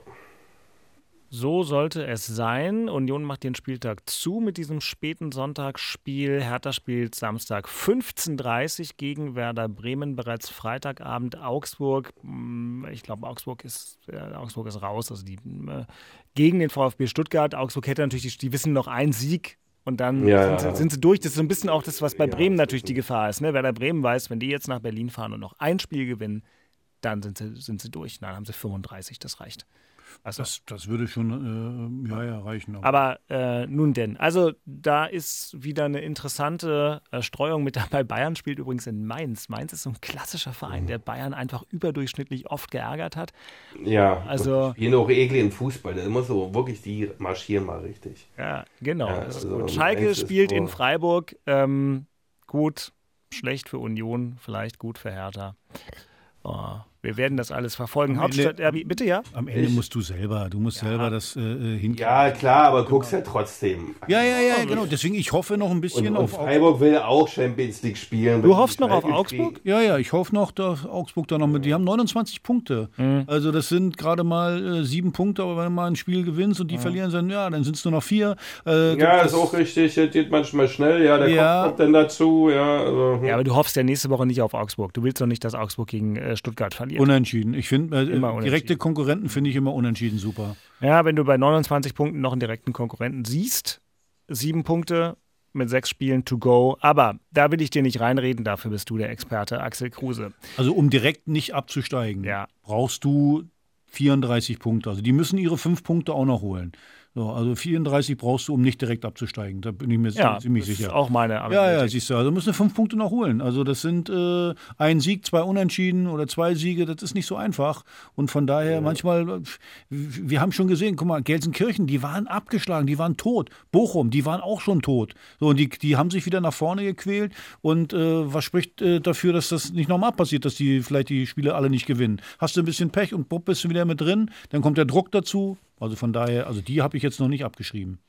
So sollte es sein. Union macht den Spieltag zu mit diesem späten Sonntagsspiel. Hertha spielt Samstag 15.30 Uhr gegen Werder Bremen. Bereits Freitagabend Augsburg. Mm, ich glaube, Augsburg ist, äh, Augsburg ist raus. Also die, äh, gegen den VfB Stuttgart. Augsburg hätte natürlich, die, die wissen noch einen Sieg und dann ja, sind, sie, sind, sie, durch. Das ist so ein bisschen auch das, was bei ja, Bremen natürlich die Gefahr ist. Ne? Werder Bremen weiß, wenn die jetzt nach Berlin fahren und noch ein Spiel gewinnen, dann sind sie, sind sie durch. Dann haben sie 35, das reicht. Also, das, das würde schon äh, ja, ja, reichen. Aber, aber äh, nun denn, also da ist wieder eine interessante äh, Streuung mit dabei. Bayern spielt übrigens in Mainz. Mainz ist so ein klassischer Verein, mhm. der Bayern einfach überdurchschnittlich oft geärgert hat. Ja, also hier auch Egli im Fußball, da muss so wirklich die marschieren mal richtig. Ja, genau. Ja, also Schalke spielt in Freiburg. Ähm, gut, schlecht für Union, vielleicht gut für Hertha. Oh, wir werden das alles verfolgen. Hauptstadt Derby, bitte ja? Am Ende musst du selber, du musst ja. selber das äh, äh hinkriegen. Ja, klar, aber guckst ja trotzdem. Ja, ja, ja, genau. Deswegen, ich hoffe noch ein bisschen und, auf. Und Freiburg will auch Champions League spielen. Du hoffst noch auf Augsburg? Ja, ja, ich hoffe noch, dass Augsburg da noch mit. Die haben 29 Punkte. Mhm. Also, das sind gerade mal äh, sieben Punkte, aber wenn du mal ein Spiel gewinnst und die mhm. verlieren, dann, ja, dann sind es nur noch vier. Äh, ja, ist auch richtig. Das geht manchmal schnell. Ja, der ja. Kommt dann dazu. Ja, also, hm. ja, aber du hoffst ja nächste Woche nicht auf Augsburg. Du willst doch nicht, dass Augsburg gegen äh, Stuttgart verliert. Unentschieden. Ich finde, äh, direkte Konkurrenten finde ich immer unentschieden super. Ja, wenn du bei 29 Punkten noch einen direkten Konkurrenten siehst, sieben Punkte mit sechs Spielen to go. Aber da will ich dir nicht reinreden, dafür bist du der Experte, Axel Kruse. Also um direkt nicht abzusteigen, ja. brauchst du 34 Punkte. Also die müssen ihre fünf Punkte auch noch holen. So, also 34 brauchst du, um nicht direkt abzusteigen. Da bin ich mir ja, ziemlich sicher. Ist auch meine Argumente. Ja, ja, siehst du. Also musst du fünf Punkte noch holen. Also das sind äh, ein Sieg, zwei Unentschieden oder zwei Siege. Das ist nicht so einfach. Und von daher ja. manchmal, wir haben schon gesehen, guck mal, Gelsenkirchen, die waren abgeschlagen, die waren tot. Bochum, die waren auch schon tot. So, und die, die haben sich wieder nach vorne gequält. Und äh, was spricht äh, dafür, dass das nicht nochmal passiert, dass die vielleicht die Spiele alle nicht gewinnen? Hast du ein bisschen Pech und bupp bist du wieder mit drin, dann kommt der Druck dazu. Also von daher, also die habe ich jetzt noch nicht abgeschrieben.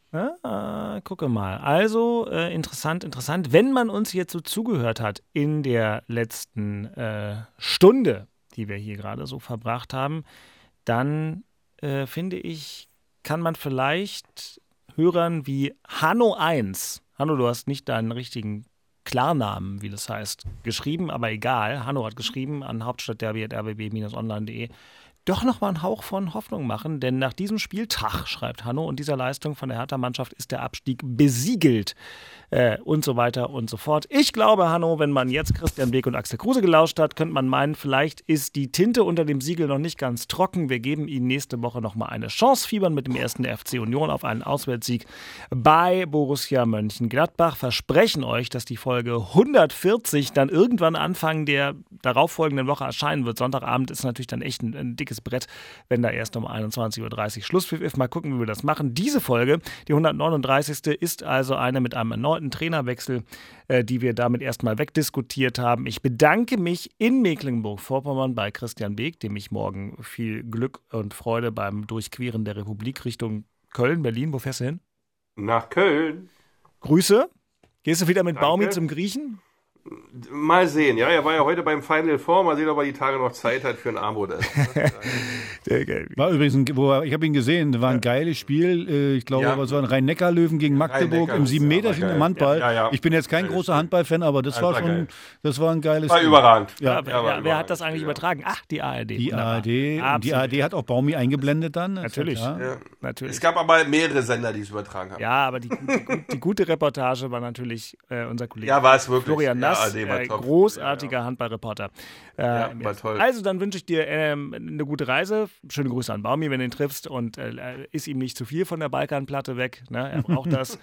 Ah, gucke mal. Also äh, interessant, interessant. Wenn man uns jetzt so zugehört hat in der letzten äh, Stunde, die wir hier gerade so verbracht haben, dann äh, finde ich, kann man vielleicht Hörern wie Hanno 1, Hanno, du hast nicht deinen richtigen Klarnamen, wie das heißt, geschrieben, aber egal. Hanno hat geschrieben an hauptstadtderby.rbb-online.de doch noch mal einen Hauch von Hoffnung machen, denn nach diesem Spieltag, schreibt Hanno, und dieser Leistung von der Hertha-Mannschaft ist der Abstieg besiegelt äh, und so weiter und so fort. Ich glaube, Hanno, wenn man jetzt Christian Beek und Axel Kruse gelauscht hat, könnte man meinen, vielleicht ist die Tinte unter dem Siegel noch nicht ganz trocken. Wir geben Ihnen nächste Woche noch mal eine Chance, fiebern mit dem ersten FC Union auf einen Auswärtssieg bei Borussia Mönchengladbach. Versprechen euch, dass die Folge 140 dann irgendwann Anfang der darauffolgenden Woche erscheinen wird. Sonntagabend ist natürlich dann echt ein, ein dickes Brett, wenn da erst um 21.30 Uhr Schlusspfiff ist. Mal gucken, wie wir das machen. Diese Folge, die 139. ist also eine mit einem erneuten Trainerwechsel, äh, die wir damit erstmal wegdiskutiert haben. Ich bedanke mich in Mecklenburg-Vorpommern bei Christian Beek, dem ich morgen viel Glück und Freude beim Durchqueren der Republik Richtung Köln, Berlin. Wo fährst du hin? Nach Köln. Grüße. Gehst du wieder mit Baumi zum Griechen? Mal sehen, ja, er war ja heute beim Final Four, mal sehen, ob er die Tage noch Zeit hat für ein Armut. war übrigens, ein, wo, ich habe ihn gesehen, war ein geiles Spiel. Äh, Ich glaube, Ja. es war ein Rhein-Neckar-Löwen gegen Magdeburg im 7 meter im Handball. Ja, ja. Ich bin jetzt kein Geiles großer. Handball-Fan, aber das Das war war schon, geil. das war ein geiles War Spiel. überragend. Ja. Ja, wer, wer, wer hat das eigentlich ja. übertragen? Ach, die ARD. Die Wunderbar. ARD, die. ARD hat auch Baumi eingeblendet dann. Natürlich. Natürlich. Es gab aber mehrere Sender, die es übertragen haben. Ja, aber die, die, die gute Reportage war natürlich äh, unser Kollege Ja, war es wirklich. Florian Ja, Nass, ARD war äh, top. großartiger Handballreporter. Äh, Ja, war toll. Also, dann wünsche ich dir ähm, eine gute Reise. Schöne Grüße an Baumi, wenn du ihn triffst. Und äh, ist ihm nicht zu viel von der Balkanplatte weg. Ne? Er braucht das.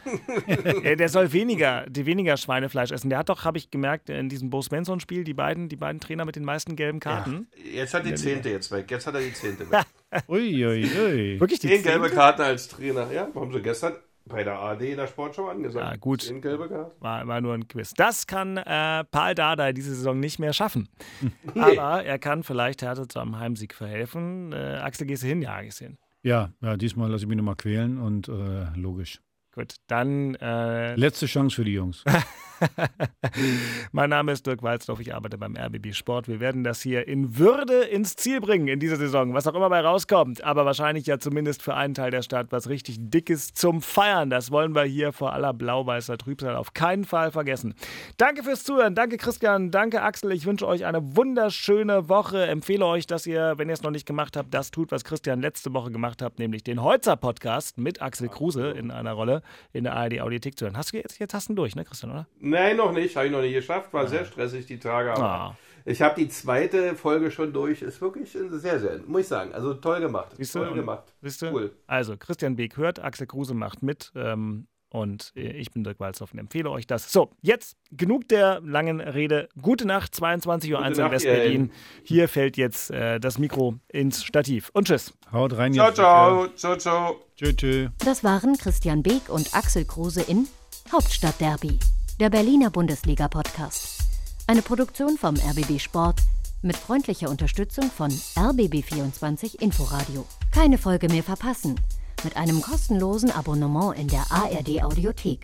äh, der soll weniger, die weniger Schweinefleisch essen. Der hat doch, habe ich gemerkt, in diesem Bo Svensson-Spiel die beiden, die beiden Trainer mit den meisten gelben Karten. Jetzt hat die Zehnte jetzt weg. Jetzt hat er die Zehnte weg. Ui, ui, ui. Wirklich die Zehn gelbe? Karten als Trainer. Ja, haben sie gestern bei der ARD in der Sportschau angesagt. Ja, gut. Zehn gelbe Karten. War, war nur ein Quiz. Das kann äh, Paul Dardai diese Saison nicht mehr schaffen. Aber er kann vielleicht Hertha zu einem Heimsieg verhelfen. Äh, Axel, gehst du hin? Ja, gehst du hin. Ja, ja, diesmal lasse ich mich nochmal quälen und äh, logisch. Gut, dann äh, Letzte Chance für die Jungs. mein Name ist Dirk Walzdorf, ich arbeite beim RBB Sport. Wir werden das hier in Würde ins Ziel bringen in dieser Saison, was auch immer bei rauskommt. Aber wahrscheinlich ja zumindest für einen Teil der Stadt was richtig Dickes zum Feiern. Das wollen wir hier vor aller blau-weißer Trübsal auf keinen Fall vergessen. Danke fürs Zuhören, danke Christian, danke Axel. Ich wünsche euch eine wunderschöne Woche. Empfehle euch, dass ihr, wenn ihr es noch nicht gemacht habt, das tut, was Christian letzte Woche gemacht hat, nämlich den Holzer-Podcast mit Axel Kruse in einer Rolle in der ARD Audiothek zu hören. Hast du jetzt, du ihn durch, ne, Christian, oder? Nein, noch nicht. Habe ich noch nicht geschafft. War sehr stressig die Tage. Aber Ah. ich habe die zweite Folge schon durch. Ist wirklich sehr, sehr, muss ich sagen. Also toll gemacht. Siehst du? Toll gemacht. Siehst du? Cool. Also, Christian Beek hört, Axel Kruse macht mit. Ähm, und äh, ich bin Dirk Walzdorf und empfehle euch das. So, jetzt genug der langen Rede. Gute Nacht, 22.01 Uhr in West-Berlin. Hier fällt jetzt äh, das Mikro ins Stativ. Und tschüss. Haut rein Ciao, jetzt. ciao. Ciao, ciao. Tschö, tschö. Das waren Christian Beek und Axel Kruse in Hauptstadtderby, der Berliner Bundesliga-Podcast. Eine Produktion vom RBB Sport mit freundlicher Unterstützung von RBB24 Inforadio. Keine Folge mehr verpassen mit einem kostenlosen Abonnement in der ARD Audiothek.